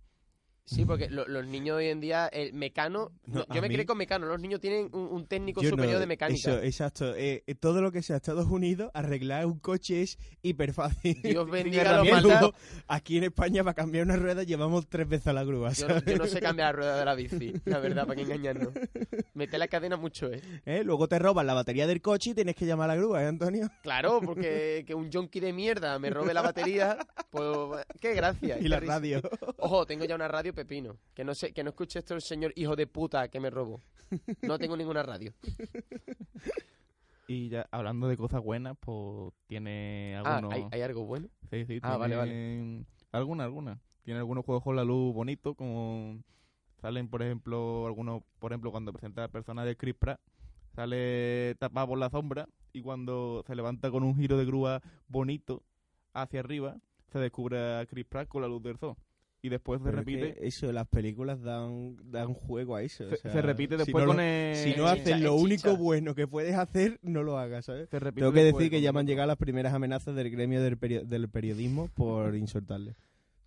Sí, porque lo- los niños hoy en día, el mecano, No, no, yo me mí- con mecano, los niños tienen un, un técnico Yo superior no- de mecánica. Eso, exacto. Eh, eh, todo lo que sea Estados Unidos, arreglar un coche es hiper fácil. Dios bendiga los maldados. Aquí en España, para cambiar una rueda, llevamos tres veces a la grúa. Yo, no sé cambiar la rueda de la bici, la verdad, para que engañarnos. Mete la cadena mucho, ¿eh? ¿Eh? Luego te roban la batería del coche y tienes que llamar a la grúa, ¿eh, Antonio? Claro, porque que un junkie de mierda me robe la batería, pues qué gracia. Y la radio. Ojo, tengo ya una radio pepino. Que no sé, que no escuche esto el señor hijo de puta que me robó. No tengo ninguna radio. Y ya hablando de cosas buenas, pues tiene Ah, algunos. ¿hay, hay algo bueno? Sí, sí, Ah, vale, vale. tienen- Alguna, alguna. Tiene algunos juegos con la luz bonitos, como salen, por ejemplo, algunos, por ejemplo, cuando presenta el personaje de Chris Pratt, sale tapado por la sombra y cuando se levanta con un giro de grúa bonito hacia arriba, se descubre a Chris Pratt con la luz del sol. Y después se es repite, que eso, las películas dan, dan juego a eso. o se, sea, se repite si después no con lo- el... Si no Eh, haces chicha, lo único chicha. bueno que puedes hacer, no lo hagas, ¿sabes? se repite Tengo que decir que con ya me han llegado las primeras amenazas del gremio del, perio- del periodismo por insultarle.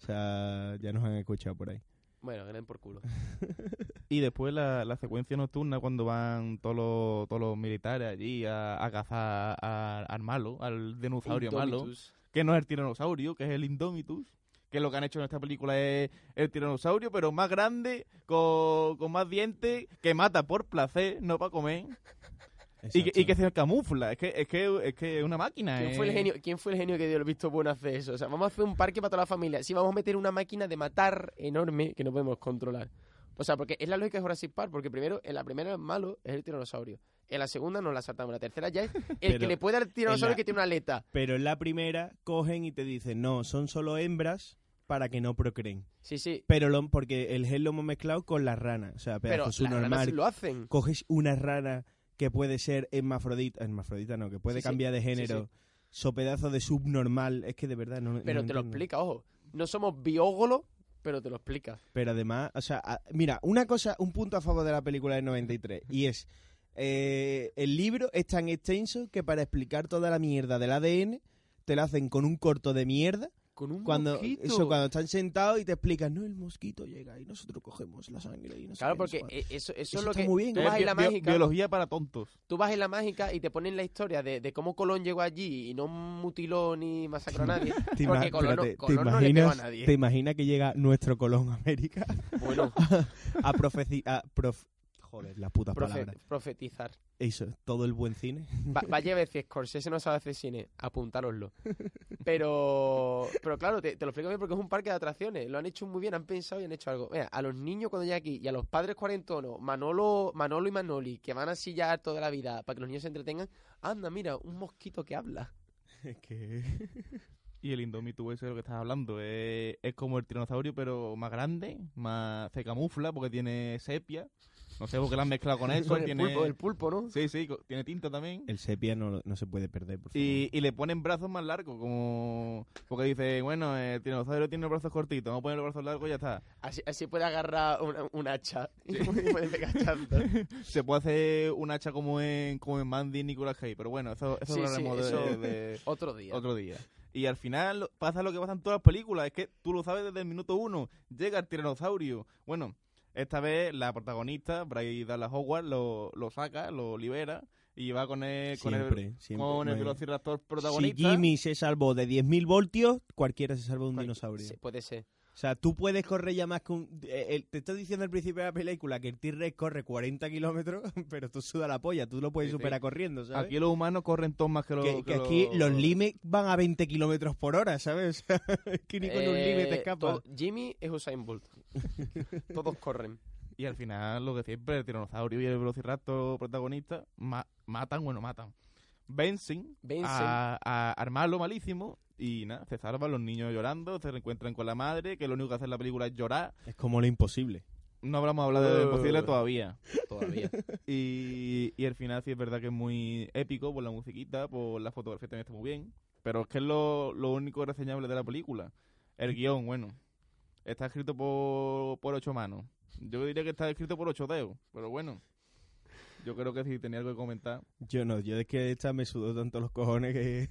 O sea, ya nos han escuchado por ahí. Bueno, que den por culo. Y después la, la secuencia nocturna cuando van todos los, todos los militares allí a, a cazar a- al malo, al dinosaurio malo, que no es el tiranosaurio, que es el Indomitus, que lo que han hecho en esta película es el tiranosaurio, pero más grande, con, con más dientes, que mata por placer, no para comer, y que, y que se camufla, es que es que es que es una máquina. ¿Quién eh. fue, el genio, ¿Quién fue el genio que dio el visto bueno a hacer eso? O sea, vamos a hacer un parque para toda la familia. Sí, vamos a meter una máquina de matar enorme que no podemos controlar. O sea, porque es la lógica de Jurassic Park, porque primero, en la primera el malo es el tiranosaurio. En la segunda nos la saltamos. En la tercera ya es el Pero que le puede al tiranosaurio la- que tiene una aleta. Pero en la primera cogen y te dicen, no, son solo hembras para que no procreen. Sí, sí. Pero lo, porque el gen lo hemos mezclado con las ranas. O sea, Pero pedazo las ranas normal. lo hacen. Coges una rana que puede ser hermafrodita, hermafrodita no, que puede Sí, sí. cambiar de género, so pedazo de subnormal, es que de verdad no no Pero te lo entiendo. explica, ojo. No somos biógolos, pero te lo explica. Pero además, o sea, a- mira, una cosa, un punto a favor de la película del 93, y es, eh, el libro es tan extenso que para explicar toda la mierda del ADN, te lo hacen con un corto de mierda, Con un cuando mosquito. eso cuando están sentados y te explican, no, el mosquito llega y nosotros cogemos la sangre y no Claro, porque cuánto". eh, eso, eso, Eso es lo está que... muy bien. Tú Es vas en la mágica... biología para tontos. Tú vas en la mágica y te ponen la historia de, de cómo Colón llegó allí y no mutiló ni masacró a nadie. ¿Te, ima- porque Colón, ¿te Colón no le pegó a imaginas, nadie. ¿Te imaginas que llega nuestro Colón a América Bueno, a a prof- joder, las putas profe- palabras. profetizar. Eso, todo el buen cine. Va- vaya a ver si Scorsese no sabe hacer cine, apuntároslo. Pero, pero claro, te, te lo explico bien porque es un parque de atracciones. Lo han hecho muy bien, han pensado y han hecho algo. Mira, a los niños cuando llegan aquí y a los padres cuarentonos, Manolo, Manolo y Manoli, que van así ya toda la vida para que los niños se entretengan, anda, mira, un mosquito que habla. Es que... Y el Indomitus ese de lo que estás hablando es, es como el tiranosaurio, pero más grande, más se camufla porque tiene sepia. No sé por qué lo han mezclado con eso. El tiene... pulpo, el pulpo, ¿no? Sí, sí, tiene tinta también. El sepia no, no se puede perder, por favor. Y, y le ponen brazos más largos, como... Porque dice, bueno, el tiranosaurio tiene los brazos cortitos, vamos a poner los brazos largos y ya está. Así, así puede agarrar una, un hacha y puede pegar. Se puede hacer un hacha como en, como en Mandy y Nicolas Cage, pero bueno, eso, eso Sí, lo sí, haremos de- eso- de, Otro día. otro día. Y al final pasa lo que pasa en todas las películas, es que tú lo sabes desde el minuto uno, llega el tiranosaurio. Bueno, esta vez la protagonista, Bryce Dallas Howard, lo, lo saca, lo libera, Y va con el, con el, siempre. con el velociraptor Si protagonista. Jimmy se salvó de 10.000 voltios, cualquiera se salvó de un Cual- dinosaurio. sí, puede ser. O sea, tú puedes correr ya más que un... eh, el- te estoy diciendo al principio de la película que el T-Rex corre 40 kilómetros, pero tú suda la polla, tú lo puedes Sí, sí. superar corriendo, ¿sabes? Aquí los humanos corren todos más que los. que, que que aquí los los- límites van a 20 kilómetros por hora, ¿sabes? Es que ni con un Eh, límite escapa. Jimmy es Usain Bolt. Todos corren. Y al final, lo que siempre, el tiranosaurio y el velociraptor protagonista ma- matan, bueno, matan. Vencen, Vencen. A, a armarlo malísimo y nada, se salvan los niños llorando, se reencuentran con la madre, que lo único que hace en la película es llorar. Es como lo imposible. No hablamos hablar de lo Uh. imposible todavía. Todavía. Y, y el final sí es verdad que es muy épico por la musiquita, por la fotografía también está muy bien. Pero es que es lo, lo único reseñable de la película. El guion, bueno, está escrito por, por ocho manos. Yo diría que está escrito por ocho dedos, pero bueno. Yo creo que si tenía algo que comentar. Yo no, yo es que esta me sudó tanto los cojones que...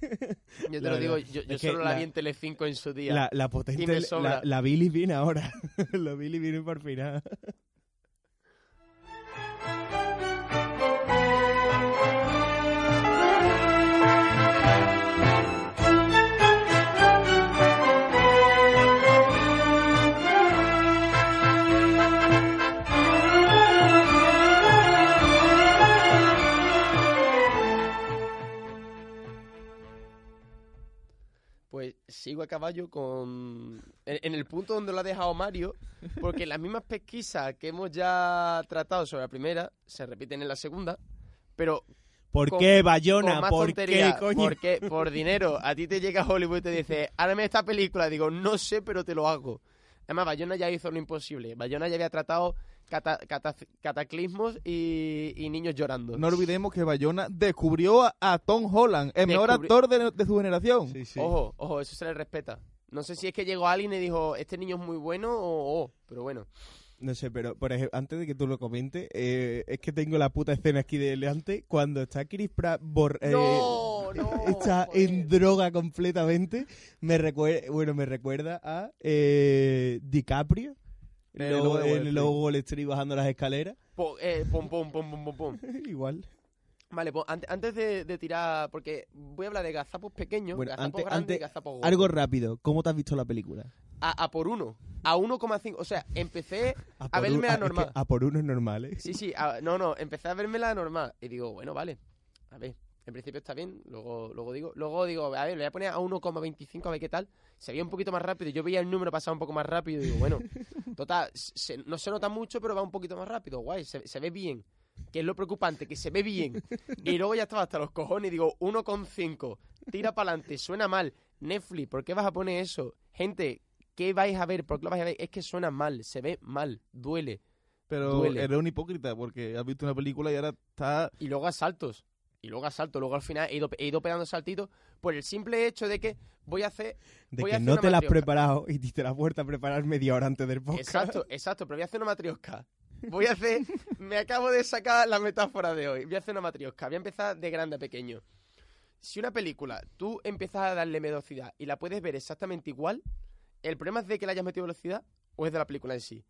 Yo te La lo digo, yo, solo la la- vi en Telecinco en su día. la, la Y potente, la Billy viene ahora. la Billy viene por final. Pues sigo a caballo con... En, en el punto donde lo ha dejado Mario, porque las mismas pesquisas que hemos ya tratado sobre la primera se repiten en la segunda, pero ¿Por Con- qué, con Bayona? más ¿Por tontería, qué, coño? porque por dinero a ti te llega Hollywood y te dice, hágame esta película, digo, no sé, pero te lo hago. Además, Bayona ya hizo lo imposible. Bayona ya había tratado cata- cata- cataclismos y, y niños llorando. No olvidemos que Bayona descubrió a, a Tom Holland, el mejor actor de, de su generación. Sí, sí. Ojo, ojo, eso se le respeta. No sé si es que llegó alguien y dijo, este niño es muy bueno o... o", pero bueno. No sé, pero por ejemplo, antes de que tú lo comentes, eh, es que tengo la puta escena aquí delante cuando está Chris Pratt bor- eh, no, no. está joder. en droga completamente. Me recuerda, bueno, me recuerda a eh, DiCaprio. El Luego, lobo de el lobo de Wall Street bajando las escaleras. Po- eh, pum, pum, pum, pum, pum, pum. Igual. Vale, pues ante- antes de, de tirar, porque voy a hablar de gazapos pequeños, Bueno, gazapos antes- grandes y antes- gazapos gordos. Algo rápido. ¿Cómo te has visto la película? A, a por uno, a 1,5. O sea, empecé a, verme la es que normal. a por uno es normal, ¿eh? Sí, sí, a- no, no, empecé a verme la normal. Y digo, bueno, vale, a ver, en principio está bien, luego, luego digo, luego digo, a ver, le voy a poner a 1,25 a ver qué tal. Se veía un poquito más rápido, yo veía el número pasar un poco más rápido y digo, bueno, total, se- no se nota mucho, pero va un poquito más rápido, guay, se, se ve bien. Que es lo preocupante, que se ve bien. Y luego ya estaba hasta los cojones y digo, 1,5, tira para adelante, suena mal. Netflix, ¿por qué vas a poner eso? Gente, ¿qué vais a ver? ¿Por qué lo vais a ver? Es que suena mal, se ve mal, duele. Pero Duele. eres un hipócrita porque has visto una película y ahora está... y luego a saltos. Y luego a saltos. Luego al final he ido, he ido pegando saltitos por el simple hecho de que voy a hacer. De voy a que hacer no una te la has preparado y te la has vuelto a preparar media hora antes del podcast. Exacto, exacto. Pero voy a hacer una matriosca. Voy a hacer. me acabo de sacar la metáfora de hoy. Voy a hacer una matriosca. Voy a empezar de grande a pequeño. Si una película tú empiezas a darle velocidad y la puedes ver exactamente igual, ¿el problema es de que le hayas metido velocidad o es de la película en sí?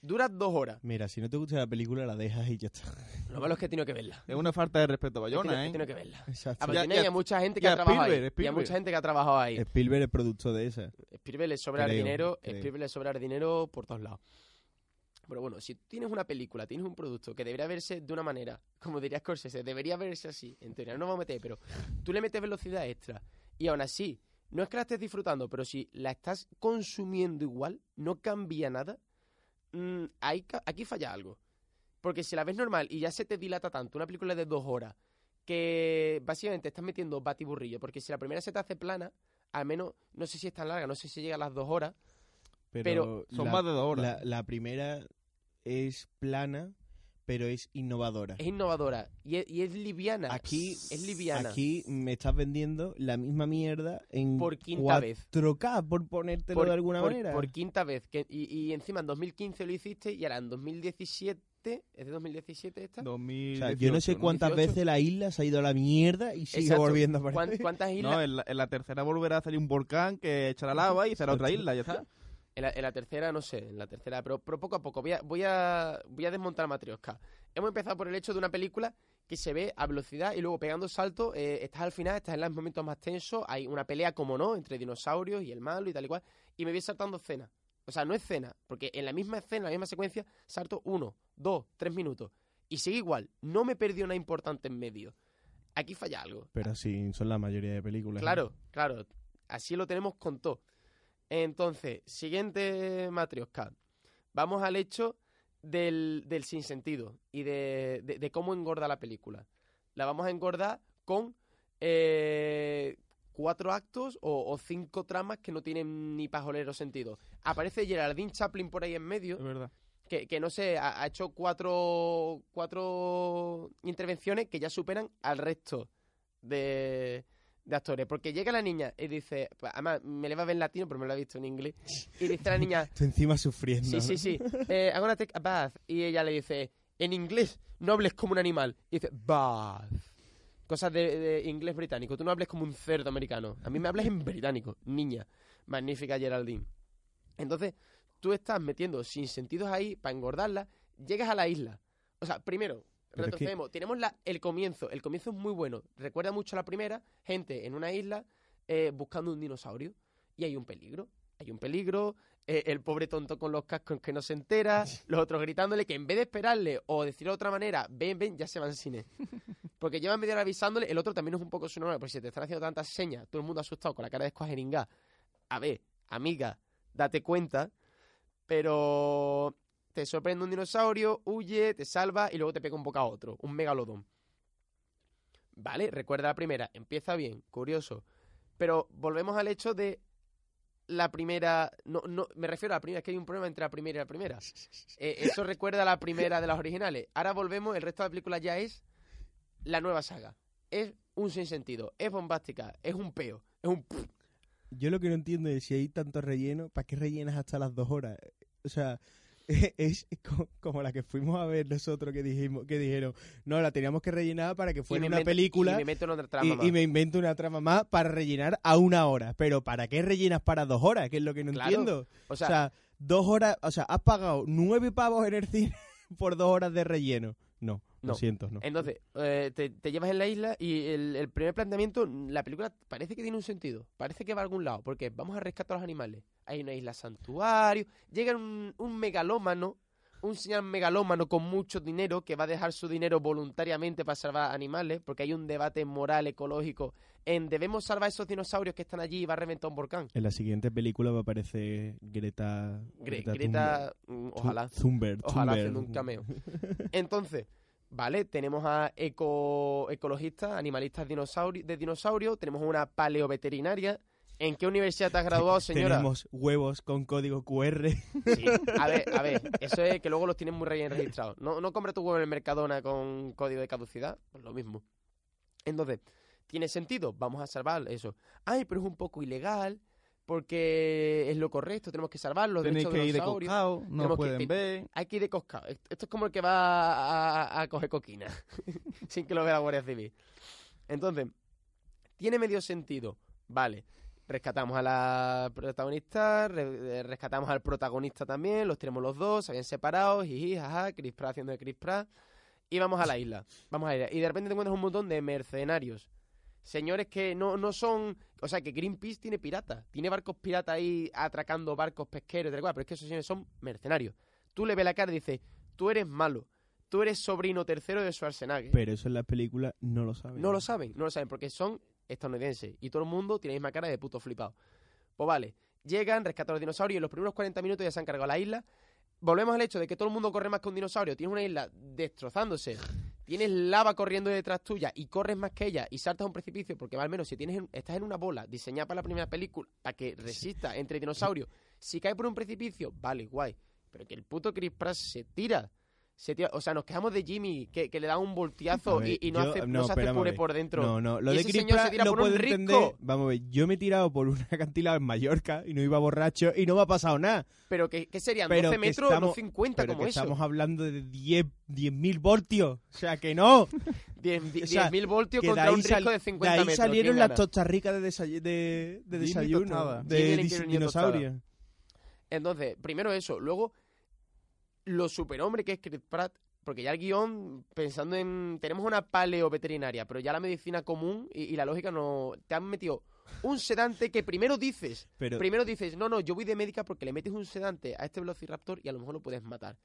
Dura dos horas. Mira, si no te gusta la película, la dejas y ya está. Lo malo es que he tenido que verla. Es una falta de respeto a He tenido- Bayona, he ¿eh? tenido que verla. Exacto. A y a mucha gente que ha trabajado ahí. Spielberg, Y a Spielberg. mucha gente que ha trabajado ahí. Spielberg es producto de esa. Spielberg le sobra el dinero, creo. Spielberg le sobra el dinero por todos lados. Pero bueno, si tú tienes una película, tienes un producto que debería verse de una manera, como diría Scorsese, debería verse así, en teoría no vamos a meter, pero tú le metes velocidad extra y aún así, no es que la estés disfrutando, pero si la estás consumiendo igual, no cambia nada, mm, aquí falla algo. Porque si la ves normal y ya se te dilata tanto, una película de dos horas, que básicamente estás metiendo batiburrillo, porque si la primera se te hace plana, al menos, no sé si es tan larga, no sé si llega a las dos horas, Pero, Pero son la- más de dos horas. La, la primera es plana, pero es innovadora. es innovadora y es, y es liviana. Aquí, es liviana. Aquí me estás vendiendo la misma mierda en Por quinta vez. 4K, por ponértelo de alguna por- manera. por quinta vez. Que, y, y encima en 2015 lo hiciste y ahora en 2017. ¿Es de 2017 esta? o 2018, sea, yo no sé cuántas 18. veces la isla se ha ido a la mierda y sigue Exacto. volviendo a ¿Cuán- aparecer. ¿Cuántas islas? No, en la, en la tercera volverá a salir un volcán que echará lava y será otra isla, ya está. En la, en la tercera, no sé, en la tercera, pero, pero poco a poco. Voy a, voy a, voy a desmontar Matrioska. Hemos empezado por el hecho de una película que se ve a velocidad y luego pegando saltos, eh, estás al final, estás en los momentos más tensos, hay una pelea, como no, entre dinosaurios y el malo y tal y cual, y me voy saltando escenas. O sea, no escena, porque en la misma escena, en la misma secuencia, salto uno, dos, tres minutos. Y sigue igual, no me perdió nada importante en medio. Aquí falla algo. Pero así son la mayoría de películas. ¿no? Claro, claro. Así lo tenemos con todo. Entonces, siguiente matrioska. Vamos al hecho del, del sinsentido y de, de- de cómo engorda la película. La vamos a engordar con eh, cuatro actos o, o cinco tramas que no tienen ni pajolero sentido. Aparece Geraldine Chaplin por ahí en medio Es verdad. que, que no sé, ha, ha hecho cuatro, cuatro intervenciones que ya superan al resto de, de actores. Porque llega la niña y dice, pues, además me le va a ver en latino, pero me lo ha visto en inglés, y dice la niña, Tú encima sufriendo. sí, sí, sí, eh, I'm gonna take a bath. Y ella le dice, en inglés, no hables como un animal. Y dice, bath. Cosas de, de inglés británico. Tú no hables como un cerdo americano. A mí me hablas en británico, niña. Magnífica Geraldine. Entonces, tú estás metiendo sin sentidos ahí para engordarla. Llegas a la isla. O sea, primero, Pero es que- retrocedemos. Tenemos la, el comienzo. El comienzo es muy bueno. Recuerda mucho a la primera. Gente en una isla eh, buscando un dinosaurio. Y hay un peligro. Hay un peligro. eh, el pobre tonto con los cascos que no se entera. Los otros gritándole que en vez de esperarle o decirlo de otra manera, ven, ven, ya se van cine. Porque llevan media hora avisándole. El otro también es un poco su normal. Porque si te están haciendo tantas señas, todo el mundo asustado con la cara de escuajeringá. A ver, amiga, date cuenta. Pero te sorprende un dinosaurio, huye, te salva y luego te pega un boca a otro, un megalodón. Vale, recuerda la primera, empieza bien, curioso. Pero volvemos al hecho de la primera. No, no, me refiero a la primera, es que hay un problema entre la primera y la primera. Eh, eso recuerda a la primera de las originales. Ahora volvemos, el resto de la película ya es la nueva saga. Es un sinsentido, es bombástica, es un peo, es un. Yo lo que no entiendo es si hay tanto relleno, ¿para qué rellenas hasta las dos horas? O sea, es co- como la que fuimos a ver nosotros que dijimos, que dijeron, no, la teníamos que rellenar para que fuera una invento- película Y me en otra trama y, más. y me invento una trama más para rellenar a una hora. Pero ¿para qué rellenas para dos horas? Que es lo que no Claro. entiendo. O O sea, sea, dos horas, o sea, has pagado nueve pavos en el cine por dos horas de relleno. No, No. no. Entonces, eh, te, te llevas en la isla y el, el primer planteamiento, la película parece que tiene un sentido, parece que va a algún lado, porque vamos a rescatar a los animales. Hay una isla santuario, llega un, un megalómano, un señor megalómano con mucho dinero que va a dejar su dinero voluntariamente para salvar animales, porque hay un debate moral, ecológico, en debemos salvar a esos dinosaurios que están allí y va a reventar un volcán. En la siguiente película va a aparecer Greta... Gre- Thunberg. Greta, mm, ojalá. Thu- Thunberg. Ojalá Thunberg. haciendo un cameo. Entonces, vale, tenemos a eco, ecologistas, animalistas dinosaurio, de dinosaurios, tenemos una paleoveterinaria. ¿En qué universidad te has graduado, señora? Tenemos huevos con código QR. Sí, a ver, a ver, eso es que luego los tienen muy recién registrados. No, no compra tu huevo en el Mercadona con código de caducidad, pues lo mismo. Entonces, ¿tiene sentido? Vamos a salvar eso. Ay, pero es un poco ilegal, porque es lo correcto, tenemos que salvarlo. Tenéis que ir de coscao, no que- pueden ver. Hay que ir de coscao. Esto es como el que va a, a coger coquina, sin que lo vea la Guardia Civil. Entonces, tiene medio sentido. Vale, rescatamos a la protagonista, re- eh, rescatamos al protagonista también, los tenemos los dos, se habían separado, jiji, jaja, Chris Pratt haciendo de Chris Pratt. Y vamos a la isla, vamos a la isla. Y de repente te encuentras un montón de mercenarios. Señores que no, no son... O sea, que Greenpeace tiene piratas. Tiene barcos piratas ahí atracando barcos pesqueros, tal cual, pero es que esos señores son mercenarios. Tú le ves la cara y dices, tú eres malo. Tú eres sobrino tercero de Schwarzenegger. Pero eso en la película no lo saben. No lo saben, no lo saben, porque son estadounidenses. Y todo el mundo tiene la misma cara de puto flipado. Pues vale, llegan, rescatan a los dinosaurios y en los primeros 40 minutos ya se han cargado la isla. Volvemos al hecho de que todo el mundo corre más que un dinosaurio. Tienes una isla destrozándose. Tienes lava corriendo detrás tuya y corres más que ella y saltas a un precipicio porque al menos si tienes en- estás en una bola diseñada para la primera película para que resista entre dinosaurios. Si cae por un precipicio, vale, guay. Pero que el puto Chris Pratt se tira. Se tira. O sea, nos quejamos de Jimmy que, que le da un ver, y, y no, yo- hace, no no, se hace puré por dentro. No, no, lo Y de ese señor se tira lo por un risco. entender. Vamos a ver, yo me he tirado por un acantilado en Mallorca y no iba borracho y no me ha pasado nada. Pero que, ¿qué serían? Pero 12 que metros, estamos- no 50 Pero como que eso. estamos hablando de 10 10.000 voltios. O sea, que no. 10.000 o sea, 10.000 voltios que de contra ahí un risco sal- de de 50 ahí metros. salieron ¿quién las tostas ricas de, desay- de, de desayuno. De dinosaurio. Entonces, primero eso. Luego, lo superhombre que es Chris Pratt. porque ya el guion, pensando en... Tenemos una paleo veterinaria, pero ya la medicina común y, y la lógica no... Te han metido un sedante que primero dices, Pero primero dices, no, no, yo voy de médica porque le metes un sedante a este velociraptor y a lo mejor lo puedes matar.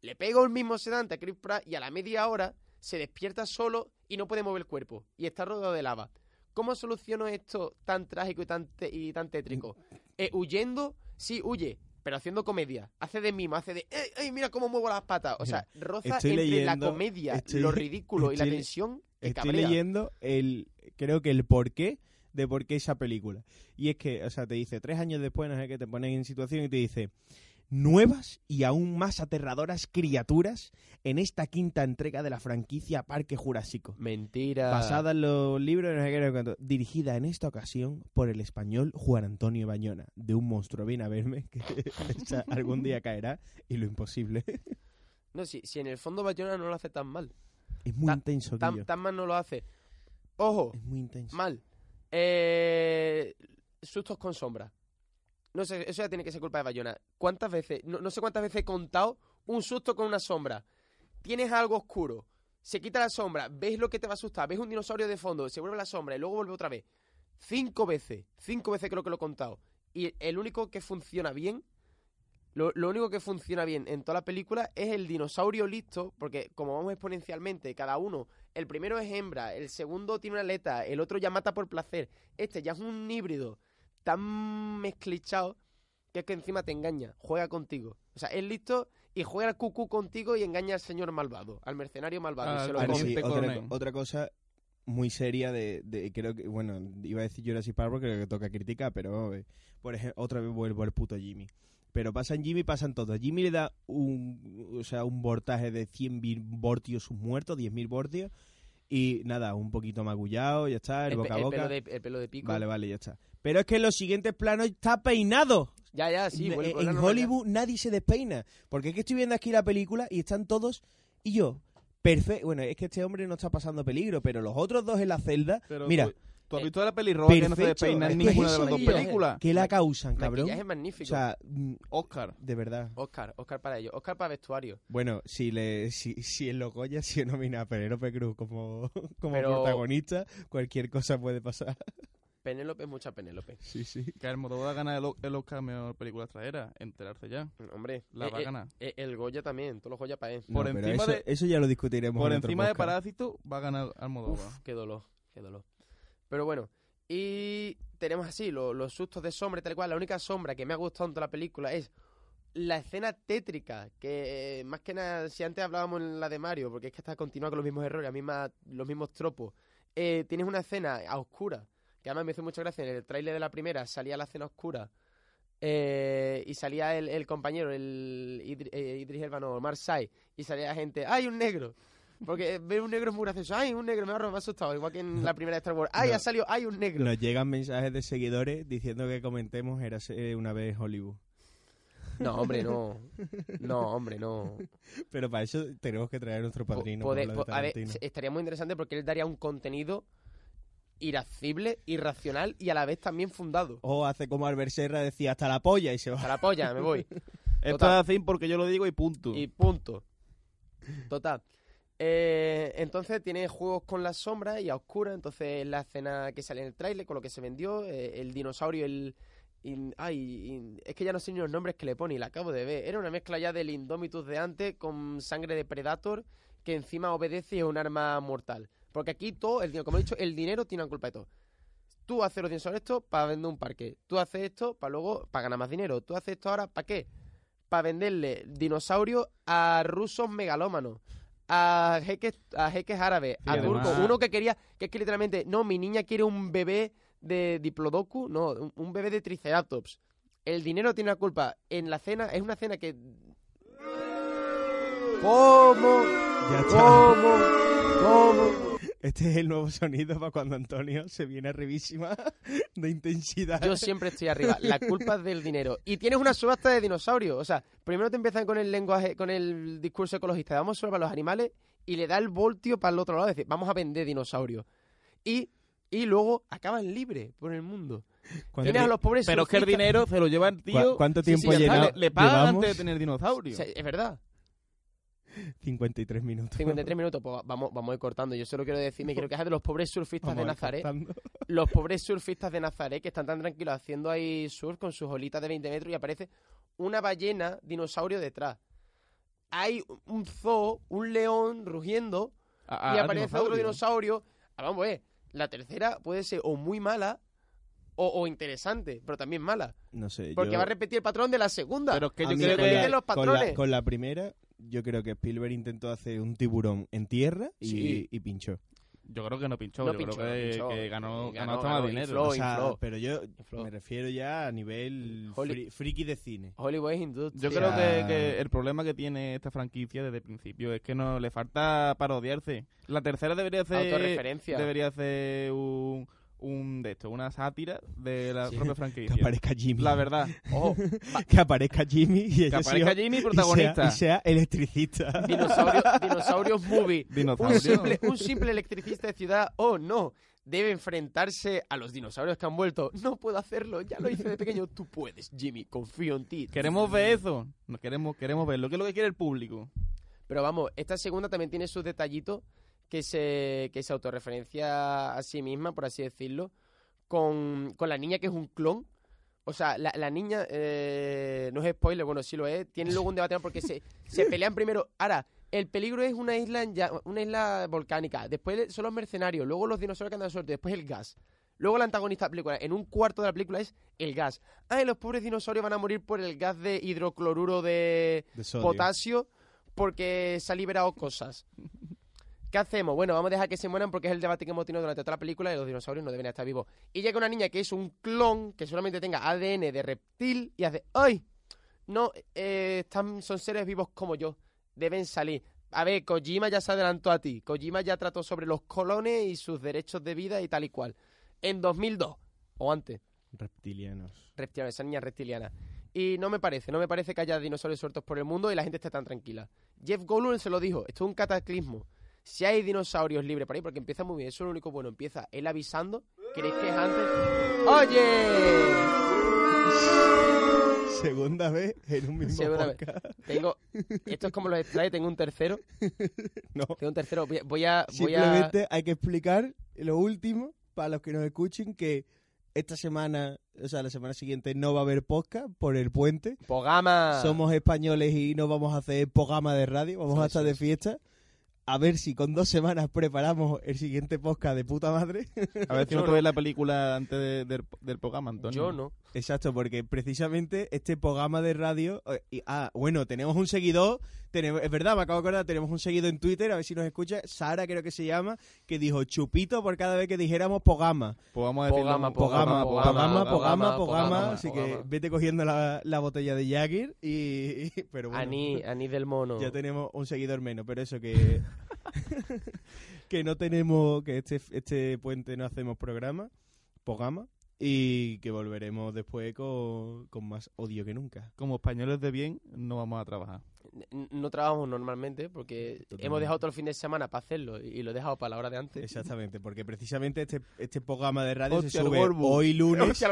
Le pego el mismo sedante a Chris Pratt y a la media hora se despierta solo y no puede mover el cuerpo y está rodeado de lava. ¿Cómo soluciono esto tan trágico y tan, y tan tétrico? Eh, huyendo, sí, huye, pero haciendo comedia. Hace de mimo, hace de, ¡ay, ay, mira cómo muevo las patas! O sea, roza estoy entre la comedia, estoy- lo ridículo y la tensión. que Estoy cabrea. leyendo el, creo que el porqué de por qué esa película. Y es que, o sea, te dice, tres años después, no sé qué, te ponen en situación y te dice, nuevas y aún más aterradoras criaturas en esta quinta entrega de la franquicia Parque Jurásico. Mentira. Basada en los libros de no sé qué, no sé cuánto. dirigida en esta ocasión por el español Juan Antonio Bañona, de un monstruo, ven a verme, que algún día caerá y lo imposible. No, si, si en el fondo Bayona no lo hace tan mal. Es muy Ta- intenso, Tan, tan mal no lo hace. Ojo, Es muy intenso. mal. Eh, sustos con sombra. No sé, eso ya tiene que ser culpa de Bayona. ¿Cuántas veces? No, no sé cuántas veces he contado un susto con una sombra. Tienes algo oscuro, se quita la sombra, ves lo que te va a asustar, ves un dinosaurio de fondo, se vuelve la sombra y luego vuelve otra vez. Cinco veces, cinco veces creo que lo he contado. Y el único que funciona bien, lo, lo único que funciona bien en toda la película es el dinosaurio listo, porque como vamos exponencialmente, cada uno, el primero es hembra, el segundo tiene una aleta, el otro ya mata por placer, este ya es un híbrido tan mezclichado que es que encima te engaña, juega contigo. O sea, es listo y juega al cucú contigo y engaña al señor malvado, al mercenario malvado. y se lo come. sí, otra, otra cosa muy seria de, de- creo que bueno iba a decir Jurassic Park porque creo que toca criticar pero eh, por ejemplo otra vez vuelvo al puto Jimmy pero pasan Jimmy pasan todos Jimmy le da un o sea un voltaje de 100.000 voltios muertos 10.000 voltios y nada un poquito magullado ya está el, El, boca a el boca pelo de, el pelo de pico. vale vale ya está pero es que en los siguientes planos está peinado Ya, ya, sí. A en. Hollywood nadie se despeina. Porque es que estoy viendo aquí la película y están todos. Y yo, perfecto. Bueno, es que este hombre no está pasando peligro, pero los otros dos en la celda. Pero mira, tú, tú has visto la pelirroja que no se despeina en es que ninguna es de las dos películas. ¿qué la causan, cabrón? O magnífico. sea, mm, Oscar. de verdad. Oscar, Oscar para ellos. Oscar para vestuario. Bueno, si le si, si en los Goya si nomina a Penélope Cruz como, como Pero- protagonista, cualquier cosa puede pasar. Penélope es mucha Penélope. Sí, sí. Que Almodóvar va a ganar el, O- el Oscar a mejor película extranjera. Enterarse ya. Hombre, La eh, va a eh, ganar. eh, el Goya también, todos los Goya para él. No, encima eso, de- eso ya lo discutiremos Por en otro encima de. Parásito va a ganar Almodóvar. Uf, qué dolor, qué dolor. Pero bueno, y tenemos así lo- los sustos de sombra y tal cual. La única sombra que me ha gustado en toda la película es la escena tétrica, que eh, más que nada, si antes hablábamos en la de Mario, porque es que está continúa con los mismos errores, las mismas- los mismos tropos, eh, tienes una escena a oscura, que además me hizo mucha gracia, en el tráiler de la primera salía la escena oscura, eh, y salía el, el compañero, el eh, Idris Elba, no, Marsai, y salía la gente, ¡ay, un negro! Porque ver un negro es muy gracioso. ¡Ay, un negro! Me ha, me ha asustado. Igual que en la primera de Star Wars. ¡Ay, No. ha salido! ¡Ay, un negro! Nos llegan mensajes de seguidores diciendo que comentemos Érase una vez Hollywood. No, hombre, no. No, hombre, no. Pero para eso tenemos que traer a nuestro Po- padrino. poder- po- a ver, estaría muy interesante porque él daría un contenido irascible, irracional y a la vez también fundado. O hace como Albert Serra decía hasta la polla y se va. A la polla, me voy. Esto es así porque yo lo digo y punto. Y punto. Total. Eh, entonces tiene juegos con las sombras y a oscuras. Entonces la escena que sale en el tráiler con lo que se vendió, eh, el dinosaurio, el... ay, es que ya no sé ni los nombres que le pone y la acabo de ver. Era una mezcla ya del Indomitus de antes con sangre de Predator que encima obedece y es un arma mortal. Porque aquí todo, el, dinero- como he dicho, el dinero tiene la culpa de todo. Tú haces los dinosaurios esto para vender un parque. Tú haces esto para luego, para ganar más dinero. Tú haces esto ahora, ¿para qué? Para venderle dinosaurios a rusos megalómanos. A jeques, a jeques árabes, Sí, a además- turcos. Uno que quería, que es que literalmente, no, mi niña quiere un bebé de Diplodocus, no, un, un bebé de Triceratops. El dinero tiene la culpa. En la cena, es una cena que. ¿Cómo? Ya está. ¿Cómo? ¿Cómo? Este es el nuevo sonido para cuando Antonio se viene arribísima de intensidad. Yo siempre estoy arriba. La culpa es del dinero. Y tienes una subasta de dinosaurios. O sea, primero te empiezan con el lenguaje, con el discurso ecologista. Vamos a salvar los animales y le da el voltio para el otro lado. Es decir, vamos a vender dinosaurios. Y, y luego acaban libres por el mundo. ¿Cuánto, Tienes a los pobres Pero es que el dinero se lo lleva el tío. cuánto Sí, sí, tiempo llena- le, le pagan llevamos? antes de tener O dinosaurios. sea, es verdad. 53 minutos. 53 minutos, pues vamos, vamos a ir cortando. Yo solo quiero decir, me quiero quejar de los pobres surfistas Vamos de Nazaret. Los pobres surfistas de Nazaret que están tan tranquilos haciendo ahí surf con sus olitas de 20 metros y aparece una ballena dinosaurio detrás. Hay un zoo, un león rugiendo A- y a- aparece otro dinosaurio. Ah, vamos a ver, la tercera puede ser o muy mala o, o interesante, pero también mala. No sé. Porque yo- va a repetir el patrón de la segunda. Pero es que yo creo con que- con la- patrones. Con la primera, yo creo que Spielberg intentó hacer un tiburón en tierra y, Sí. y pinchó. Yo creo que no pinchó. No yo pinchó, creo que, no pinchó. que ganó, Ganó, ganó, hasta ganó, más dinero. infló. O sea, infló. pero yo Infló. me refiero ya a nivel friki de cine. Hollywood es industria. Yo creo que el problema que tiene esta franquicia desde el principio es que no le falta parodiarse. La tercera debería ser Autorreferencia. debería ser un, un de esto, una sátira de la Sí. propia Que franquicia. aparezca Jimmy. La verdad. Ojo, que aparezca Jimmy y Que aparezca sea- Jimmy y sea- protagonista. Y sea, electricista. dinosaurio, dinosaurios movie. Un simple, un simple electricista de ciudad, oh no, debe enfrentarse a los dinosaurios que han vuelto. No puedo hacerlo, ya lo hice de pequeño. Tú puedes, Jimmy, confío en ti. Queremos ver eso. No queremos, queremos verlo. ¿Qué es lo que quiere el público? Pero vamos, esta segunda también tiene sus detallitos que se, que se autorreferencia a sí misma, por así decirlo, con, con la niña que es un clon. O sea, la, la niña, eh, no es spoiler, bueno, sí lo es, tiene luego un debate porque se, se pelean primero. Ahora, el peligro es una isla, en una isla volcánica, después son los mercenarios, luego los dinosaurios que andan sueltos, después el gas. Luego el antagonista de la película, en un cuarto de la película es el gas. Ah, y los pobres dinosaurios van a morir por el gas de hidrocloruro de, De potasio porque se ha liberado cosas. ¿Qué hacemos? Bueno, vamos a dejar que se mueran porque es el debate que hemos tenido durante toda la película y los dinosaurios no deben estar vivos. Y llega una niña que es un clon que solamente tenga ADN de reptil y hace ¡Ay! No, eh, están, son seres vivos como yo. Deben salir. A ver, Kojima ya se adelantó a ti. Kojima ya trató sobre los colones y sus derechos de vida y tal y cual. En 2002. O antes Reptilianos. reptiliana, esa niña reptiliana. Y no me parece, no me parece que haya dinosaurios sueltos por el mundo y la gente esté tan tranquila. Jeff Goldblum se lo dijo, esto es un cataclismo. Si hay dinosaurios libres por ahí, porque empieza muy bien, eso es lo único bueno, empieza él avisando, ¿queréis que es antes? ¡Oye! Segunda vez en un mismo Segunda vez. podcast. Tengo, esto es como los extrae, tengo un tercero, No. tengo un tercero, voy a, voy a, Simplemente hay que explicar lo último para los que nos escuchen que esta semana, o sea, la semana siguiente no va a haber podcast por el puente. Pogama. Somos españoles y no vamos a hacer programa de radio, vamos a estar de es. fiesta. A ver si con dos semanas preparamos el siguiente podcast de puta madre. A ver si no te ves la película antes de- del, del programa, Antonio. Yo no. Exacto, porque precisamente este programa de radio. eh, y- ah, bueno, tenemos un seguidor. Tenemos, es verdad, me acabo de acordar, tenemos un seguidor en Twitter, a ver si nos escucha. Sara, creo que se llama, que dijo chupito por cada vez que dijéramos. Pogama, Pogama, Pogama, pogama, pogama, pogama, pogama, pogama. Así que pogama. vete cogiendo la, la botella de Jagger y. y- Pero bueno, Aní, Aní del mono. ya tenemos un seguidor menos, pero eso que. que no tenemos. Que este, este puente no hacemos programa, programa. Y que volveremos después con, con más odio que nunca. Como españoles de bien, no vamos a trabajar. No trabajamos normalmente porque Totalmente. hemos dejado todo el fin de semana para hacerlo y lo he dejado para la hora de antes. Exactamente, porque precisamente este, este programa de radio Hostia, se sube hoy lunes. Hostia.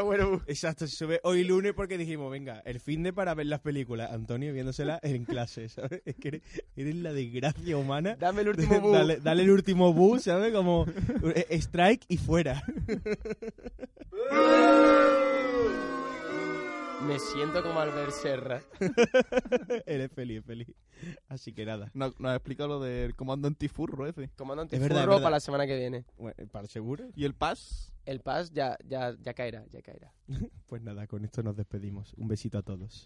Exacto, se sube hoy lunes porque dijimos, venga, el fin de para ver las películas. Antonio viéndoselas en clase, ¿sabes? Es que eres, eres la desgracia humana. Dame el último bus. dale, dale el último bus, ¿sabes? Como eh, strike y fuera. Me siento como Albert Serra. eres feliz, feliz. Así que nada. Nos, nos ha explicado lo del comando antifurro ese. Comandante Es verdad, es Furro verdad. para la semana que viene. Bueno, ¿Para seguro? ¿Y el PAS? El PAS ya, ya, ya caerá, ya caerá. Pues nada, con esto nos despedimos. Un besito a todos.